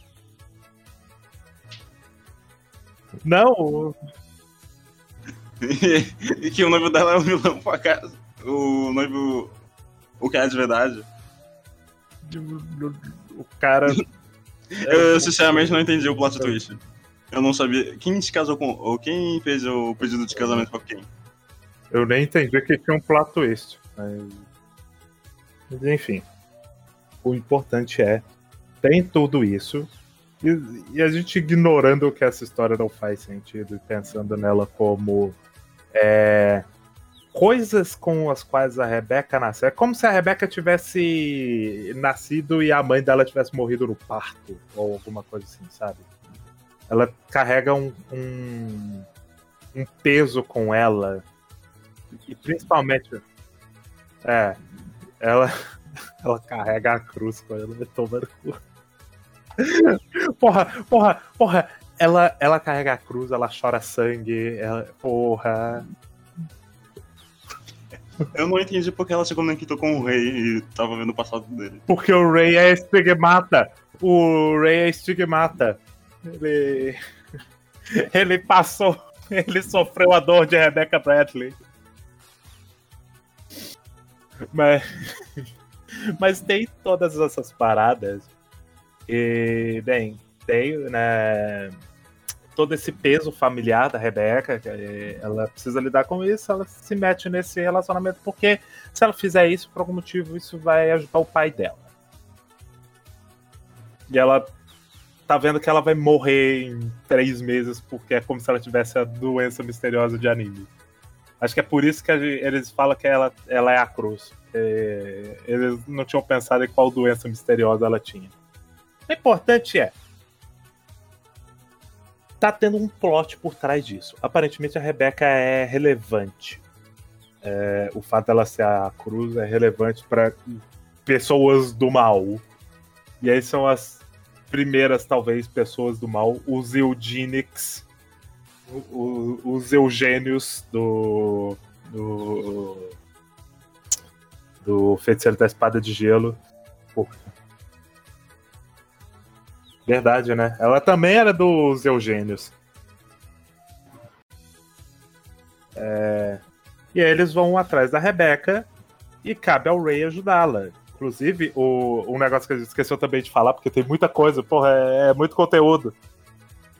Não, (laughs) e que o noivo dela é o vilão por acaso. O noivo. O que é de verdade. o cara. (laughs) Eu sinceramente não entendi o plot twist. Eu não sabia. Quem se casou com. Ou quem fez o pedido de casamento com quem? Eu nem entendi que tinha um plot twist. Mas... mas enfim. o importante é, tem tudo isso, e, e a gente ignorando que essa história não faz sentido e pensando nela como é, coisas com as quais a Rebeca nasceu. É como se a Rebeca tivesse nascido e a mãe dela tivesse morrido no parto, ou alguma coisa assim, sabe? Ela carrega um, um, um peso com ela. E principalmente. É. Ela, (laughs) ela carrega a cruz com ela, toma no cu. Porra, porra, porra. Ela, ela carrega a cruz, ela chora sangue, ela, porra. Eu não entendi porque ela se conectou com o rei e tava vendo o passado dele. Porque o Ray é estigmata. O Ray é estigmata. Ele. Ele passou. Ele sofreu a dor de Rebecca Bradley. Mas. Mas tem todas essas paradas. E, bem, tem, né? Todo esse peso familiar da Rebeca, é, ela precisa lidar com isso, ela se mete nesse relacionamento, porque se ela fizer isso, por algum motivo, isso vai ajudar o pai dela. E ela tá vendo que ela vai morrer em três meses, porque é como se ela tivesse a doença misteriosa de anime. Acho que é por isso que eles falam que ela, ela é a cruz. Eles não tinham pensado em qual doença misteriosa ela tinha. O importante é. Tá tendo um plot por trás disso. Aparentemente a Rebeca é relevante. É, o fato dela ser a cruz é relevante para pessoas do mal. E aí são as primeiras, talvez, pessoas do mal, os Eugenics, os Eugênios do, do. do Feiticeiro da Espada de Gelo. Verdade, né? Ela também era dos Eugênios. É... E aí eles vão atrás da Rebeca e cabe ao Ray ajudá-la. Inclusive, o, um negócio que a gente esqueceu também de falar, porque tem muita coisa, porra, é, é muito conteúdo.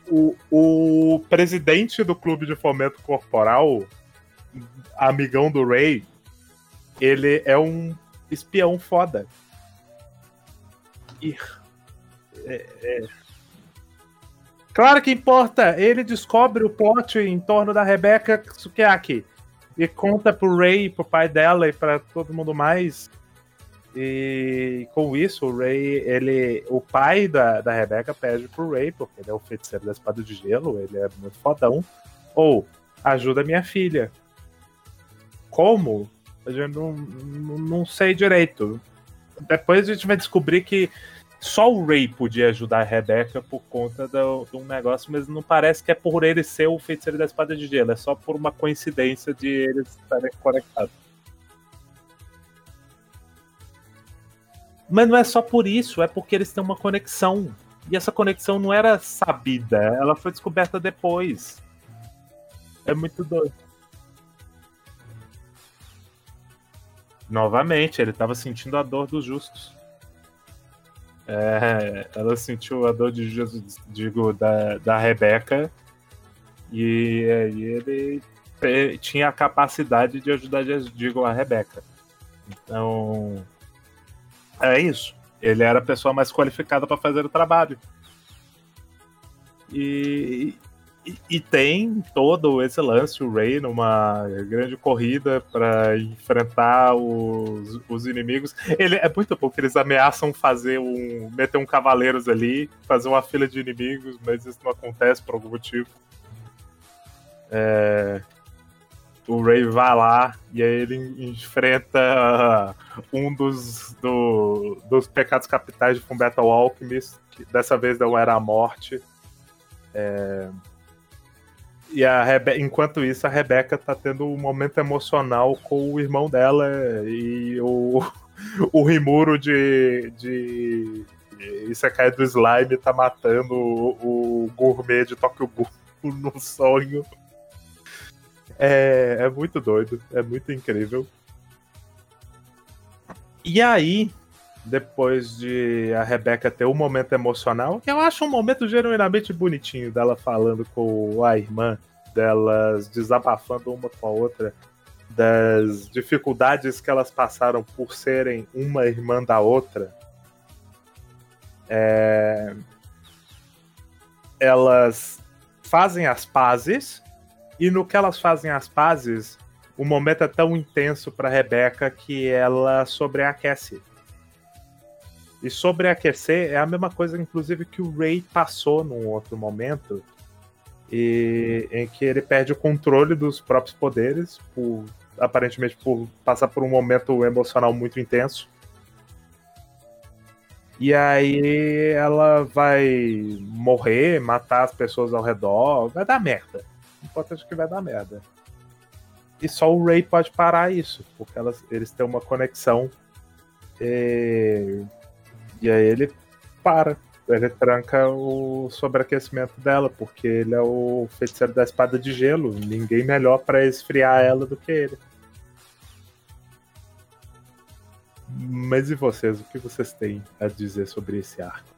O, o presidente do clube de fomento corporal, amigão do Ray, ele é um espião foda. E, é, é. Claro que importa. Ele descobre o plot em torno da Rebecca Sukiyaki e conta pro Ray, pro pai dela e para todo mundo mais e com isso, o Ray, ele, o pai da, da Rebecca pede pro Ray, porque ele é o feiticeiro da espada de gelo, ele é muito fodão, ou ajuda minha filha. Como? Eu não, não, não sei direito. Depois a gente vai descobrir que só o Ray podia ajudar a Rebecca por conta do, de um negócio, mas não parece que é por ele ser o feiticeiro da espada de gelo, é só por uma coincidência de eles estarem conectados. Mas não é só por isso, é porque eles têm uma conexão. E essa conexão não era sabida, ela foi descoberta depois. É muito doido. Novamente, ele estava sentindo a dor dos justos. É, ela sentiu a dor de Jesus, digo, da, da Rebeca. E aí ele tinha a capacidade de ajudar, digo, a Rebeca. Então, é isso. Ele era a pessoa mais qualificada para fazer o trabalho. E, e, tem todo esse lance, o Ray numa grande corrida para enfrentar os, os inimigos. Ele é muito que eles ameaçam fazer um. meter um cavaleiros ali, fazer uma fila de inimigos, mas isso não acontece por algum motivo. É, o Ray vai lá e aí ele enfrenta um dos, do, dos pecados capitais de Fullmetal Alchemist, que dessa vez não era a morte. É... E a Rebe... enquanto isso, a Rebeca tá tendo um momento emocional com o irmão dela e o, (laughs) o Rimuro de, de Isekai do Slime tá matando o, o gourmet de Tokyo Ghoul (laughs) no sonho. É, é muito doido, é muito incrível. E aí, depois de a Rebeca ter um momento emocional, que eu acho um momento genuinamente bonitinho dela falando com a irmã, delas desabafando uma com a outra, das dificuldades que elas passaram por serem uma irmã da outra. é, elas fazem as pazes e no que elas fazem as pazes, o momento é tão intenso para Rebeca que ela sobreaquece. E sobreaquecer é a mesma coisa, inclusive, que o Ray passou num outro momento, e em que ele perde o controle dos próprios poderes, por, aparentemente por passar por um momento emocional muito intenso. E aí ela vai morrer, matar as pessoas ao redor, vai dar merda. O importante é que vai dar merda. E só o Ray pode parar isso, porque elas, eles têm uma conexão. E, e aí ele para. Ele tranca o sobreaquecimento dela, porque ele é o feiticeiro da espada de gelo. Ninguém melhor para esfriar ela do que ele. Mas e vocês? O que vocês têm a dizer sobre esse arco?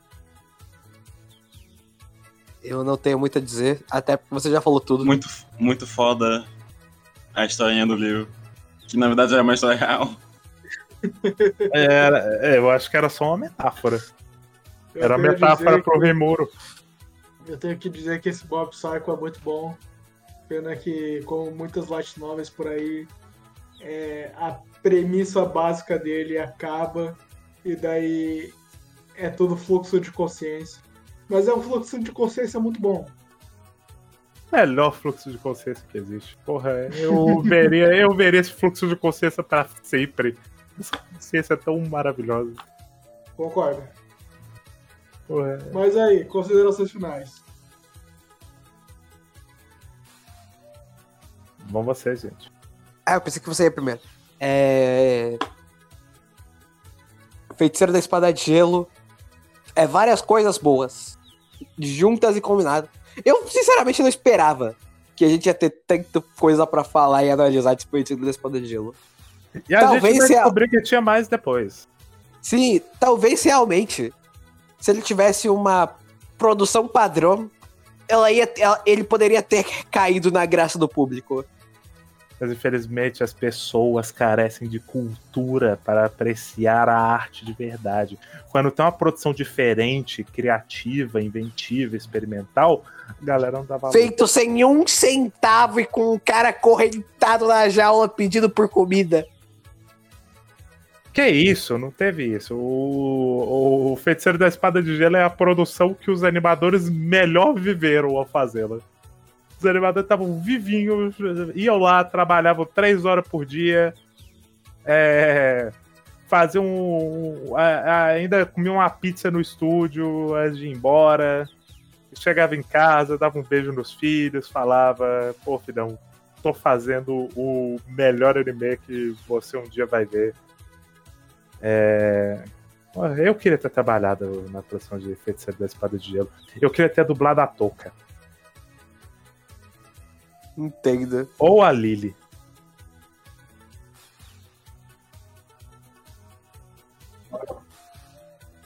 Eu não tenho muito a dizer, até porque você já falou tudo. Muito, muito foda a historinha do livro. Que na verdade era uma história real. É, eu acho que era só uma metáfora. Eu Era metáfora pro que- Rimuro. Eu tenho que dizer que esse Bob Psycho é muito bom. Pena que, como muitas light novels por aí, é, a premissa básica dele acaba e daí é tudo fluxo de consciência. Mas é um fluxo de consciência muito bom. Melhor fluxo de consciência que existe. Porra, eu veria, eu veria esse fluxo de consciência pra sempre. (laughs) Essa consciência é tão maravilhosa. Concordo. Porra, Mas aí, considerações finais. bom você, gente. Ah, eu pensei que você ia primeiro. É. Feiticeiro da Espada de Gelo. É várias coisas boas. Juntas e combinadas. Eu, sinceramente, não esperava que a gente ia ter tanta coisa pra falar e analisar de Feiticeiro da Espada de Gelo. E a Talvez gente descobrir que tinha mais depois. Sim, talvez realmente, se ele tivesse uma produção padrão, ela ia, ela- ele poderia ter caído na graça do público. Mas infelizmente as pessoas carecem de cultura para apreciar a arte de verdade. Quando tem uma produção diferente, criativa, inventiva, experimental, a galera não dá valor. Feito sem um centavo e com um cara acorrentado na jaula pedindo por comida. Que isso, não teve isso. O, o Feiticeiro da Espada de Gelo é a produção que os animadores melhor viveram ao fazê-la. Os animadores estavam vivinhos, iam lá, trabalhavam três horas por dia, é, faziam. um- ainda comiam uma pizza no estúdio antes de ir embora. Chegava em casa, dava um beijo nos filhos, falava: pô, filhão, tô fazendo o melhor anime que você um dia vai ver. É, Eu queria ter trabalhado na produção de Feiticeiro da Espada de Gelo. Eu queria ter dublado a Touca. Entenda. Ou a Lily.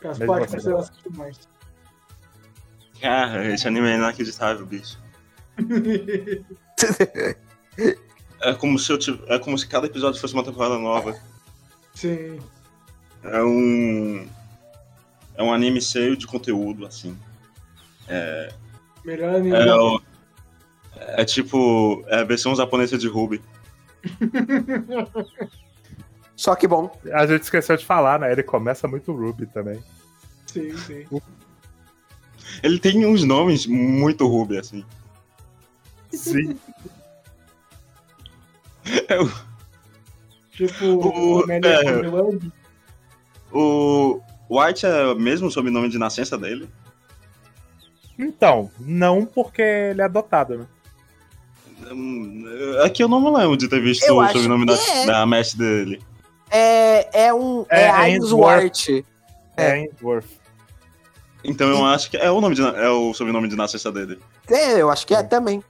Gaspar, Mesmo considerações finais. Cara, esse anime é inacreditável, bicho. (laughs) É como se eu tiv- é como se cada episódio fosse uma temporada nova. Sim. É um é um anime cheio de conteúdo assim. Melhor anime. É, o- é tipo é a versão japonesa de Ruby. (laughs) Só que bom. A gente esqueceu de falar, né? Ele começa muito Ruby também. Sim, sim. Ele tem uns nomes muito Ruby assim. Sim. (laughs) É o, Tipo, O- Amélia é. O White é o mesmo sobrenome de nascença dele. Então, não porque ele é adotado, né? Hum, Aqui eu não me lembro de ter visto Eu o sobrenome da, é. da mestre dele. É, é um. É É, Ainsworth. Ainsworth. É, É. Ainsworth. Então eu acho que é o nome de, é o sobrenome de nascença dele. É, eu acho que é também.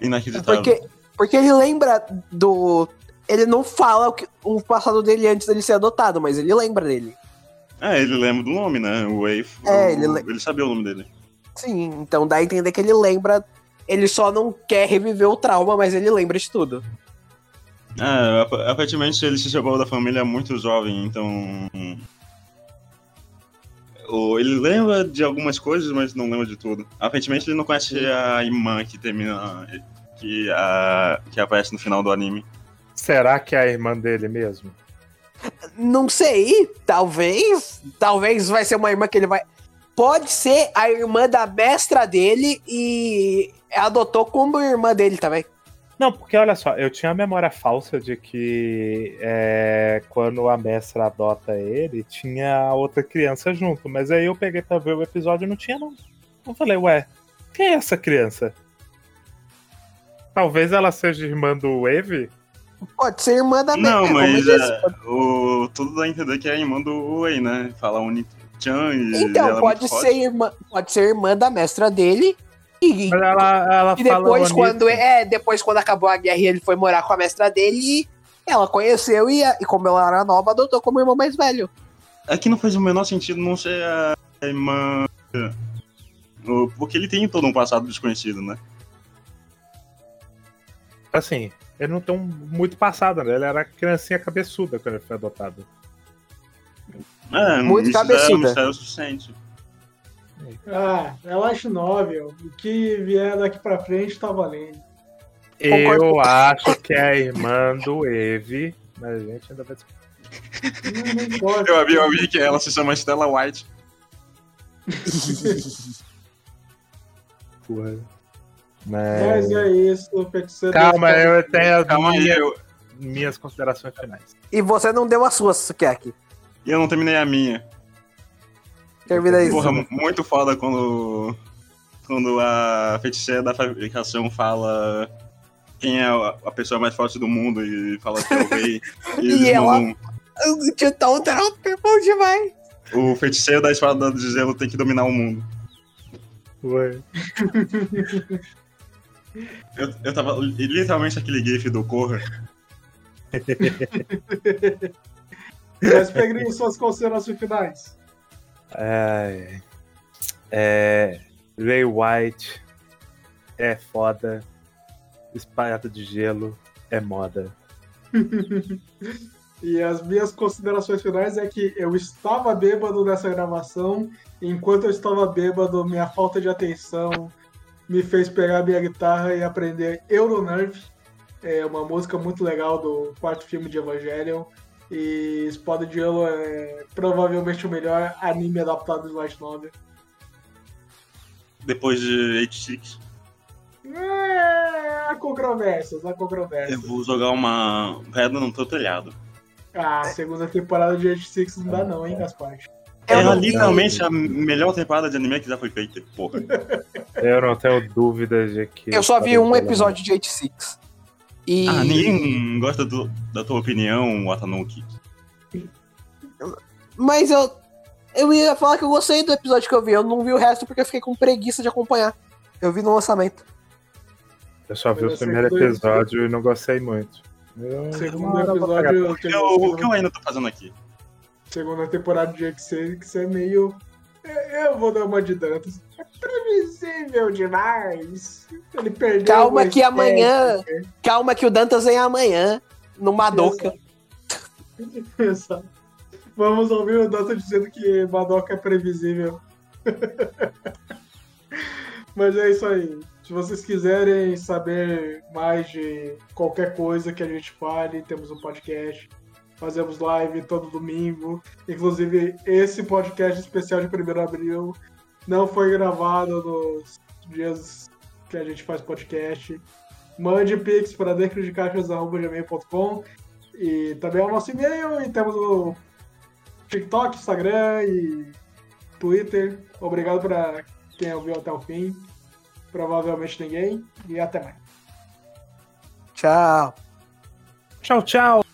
Inacreditável. Porque, porque ele lembra do. Ele não fala o, que, o passado dele antes dele ser adotado, mas ele lembra dele. É, ele lembra do nome, né? O Wave. É, ele le- ele sabia o nome dele. Sim, então dá a entender que ele lembra. Ele só não quer reviver o trauma, mas ele lembra de tudo. É, ap- aparentemente ele se separou da família muito jovem, então. ele lembra de algumas coisas, mas não lembra de tudo. Aparentemente ele não conhece a irmã que termina. que, a, que aparece no final do anime. Será que é a irmã dele mesmo? Não sei, talvez. Talvez vai ser uma irmã que ele vai. Pode ser a irmã da mestra dele e adotou como irmã dele também. Não, porque olha só, eu tinha a memória falsa de que é, quando a mestra adota ele, tinha outra criança junto. Mas aí eu peguei pra ver o episódio e não tinha, não. Eu falei, ué, quem é essa criança? Talvez ela seja irmã do Eve? Pode ser irmã da Não, mestra. mas é, o, tudo dá a entender que é a irmã do Wei, né? Fala Uni-chan e. Então, ela é pode muito ser, irmã, pode ser irmã da mestra dele. E, ela, ela e fala depois, quando é, depois, quando acabou a guerra, ele foi morar com a mestra dele. Ela conheceu e, e como ela era nova, adotou como irmão mais velho. Aqui não faz o menor sentido não ser a irmã. Porque ele tem todo um passado desconhecido, né? Assim, ele não um muito passado, né? Ele era criancinha cabeçuda quando ele foi adotado. É, Muito cabeçuda. um mistério suficiente. Ah, é light novel. O que vier daqui pra frente tá valendo. Concordo. Eu acho que é a irmã do Eve, mas a gente ainda vai. Não, não. Eu vi, eu vi que ela se chama Stella White. (laughs) Porra. Mas Mas... é isso, feiticeiro. Calma, eu tenho as Calma aí, minhas, eu, minhas considerações finais. E você não deu a sua, Sukiyaki. eu não terminei a minha. Termina isso. Porra, muito foda quando. Quando a feiticeira da fabricação fala quem é a pessoa mais forte do mundo e fala que é o rei. E eles ela- mandam- O tio Tom era bom demais. O feiticeiro da espada de gelo tem que dominar o mundo. Ué. (laughs) Eu, eu tava literalmente aquele gif do Corra. Mas peguem suas considerações finais. É, é, Ray White é foda. Espada de gelo é moda. (laughs) E as minhas considerações finais é que eu estava bêbado nessa gravação. Enquanto eu estava bêbado, minha falta de atenção me fez pegar minha guitarra e aprender Euronerve. É uma música muito legal do quarto filme de Evangelion. E Espada de Gelo é provavelmente o melhor anime adaptado de Light Novel. Depois de 86. É, há controvérsias, há controvérsias. Eu vou jogar uma pedra no teu telhado. Ah, a segunda temporada de H6 não dá não, hein, Gaspar? Eu É vi. literalmente a melhor temporada de anime que já foi feita. Porra. (laughs) Eu não tenho dúvidas de que. Eu só vi um episódio de 86. E. Ah, ninguém gosta do- da tua opinião, Watanuki. Mas eu. Eu ia falar que eu gostei do episódio que eu vi. Eu não vi o resto porque eu fiquei com preguiça de acompanhar. Eu vi no lançamento. Eu só vi Foi o primeiro episódio e não gostei muito. Eu- Segundo eu episódio, O que eu, o que eu ainda tô fazendo aqui? Segunda temporada de X6 é meio. é, Eu vou dar uma de Dantas. É previsível demais. Ele perdeu. Calma que amanhã- estética. Calma que o Dantas vem amanhã. No Madoka. (laughs) Exato. Vamos ouvir o Dantas dizendo que Madoka é previsível. (laughs) Mas é isso aí. Se vocês quiserem saber mais de qualquer coisa que a gente fale, temos um podcast. Fazemos live todo domingo. Inclusive, esse podcast especial de 1 de abril não foi gravado nos dias que a gente faz podcast. Mande pix para decrodecaixas.gmail.com e também é o nosso e-mail e temos o TikTok, Instagram e Twitter. Obrigado para quem ouviu até o fim. Provavelmente ninguém. E até mais. Tchau. Tchau, tchau.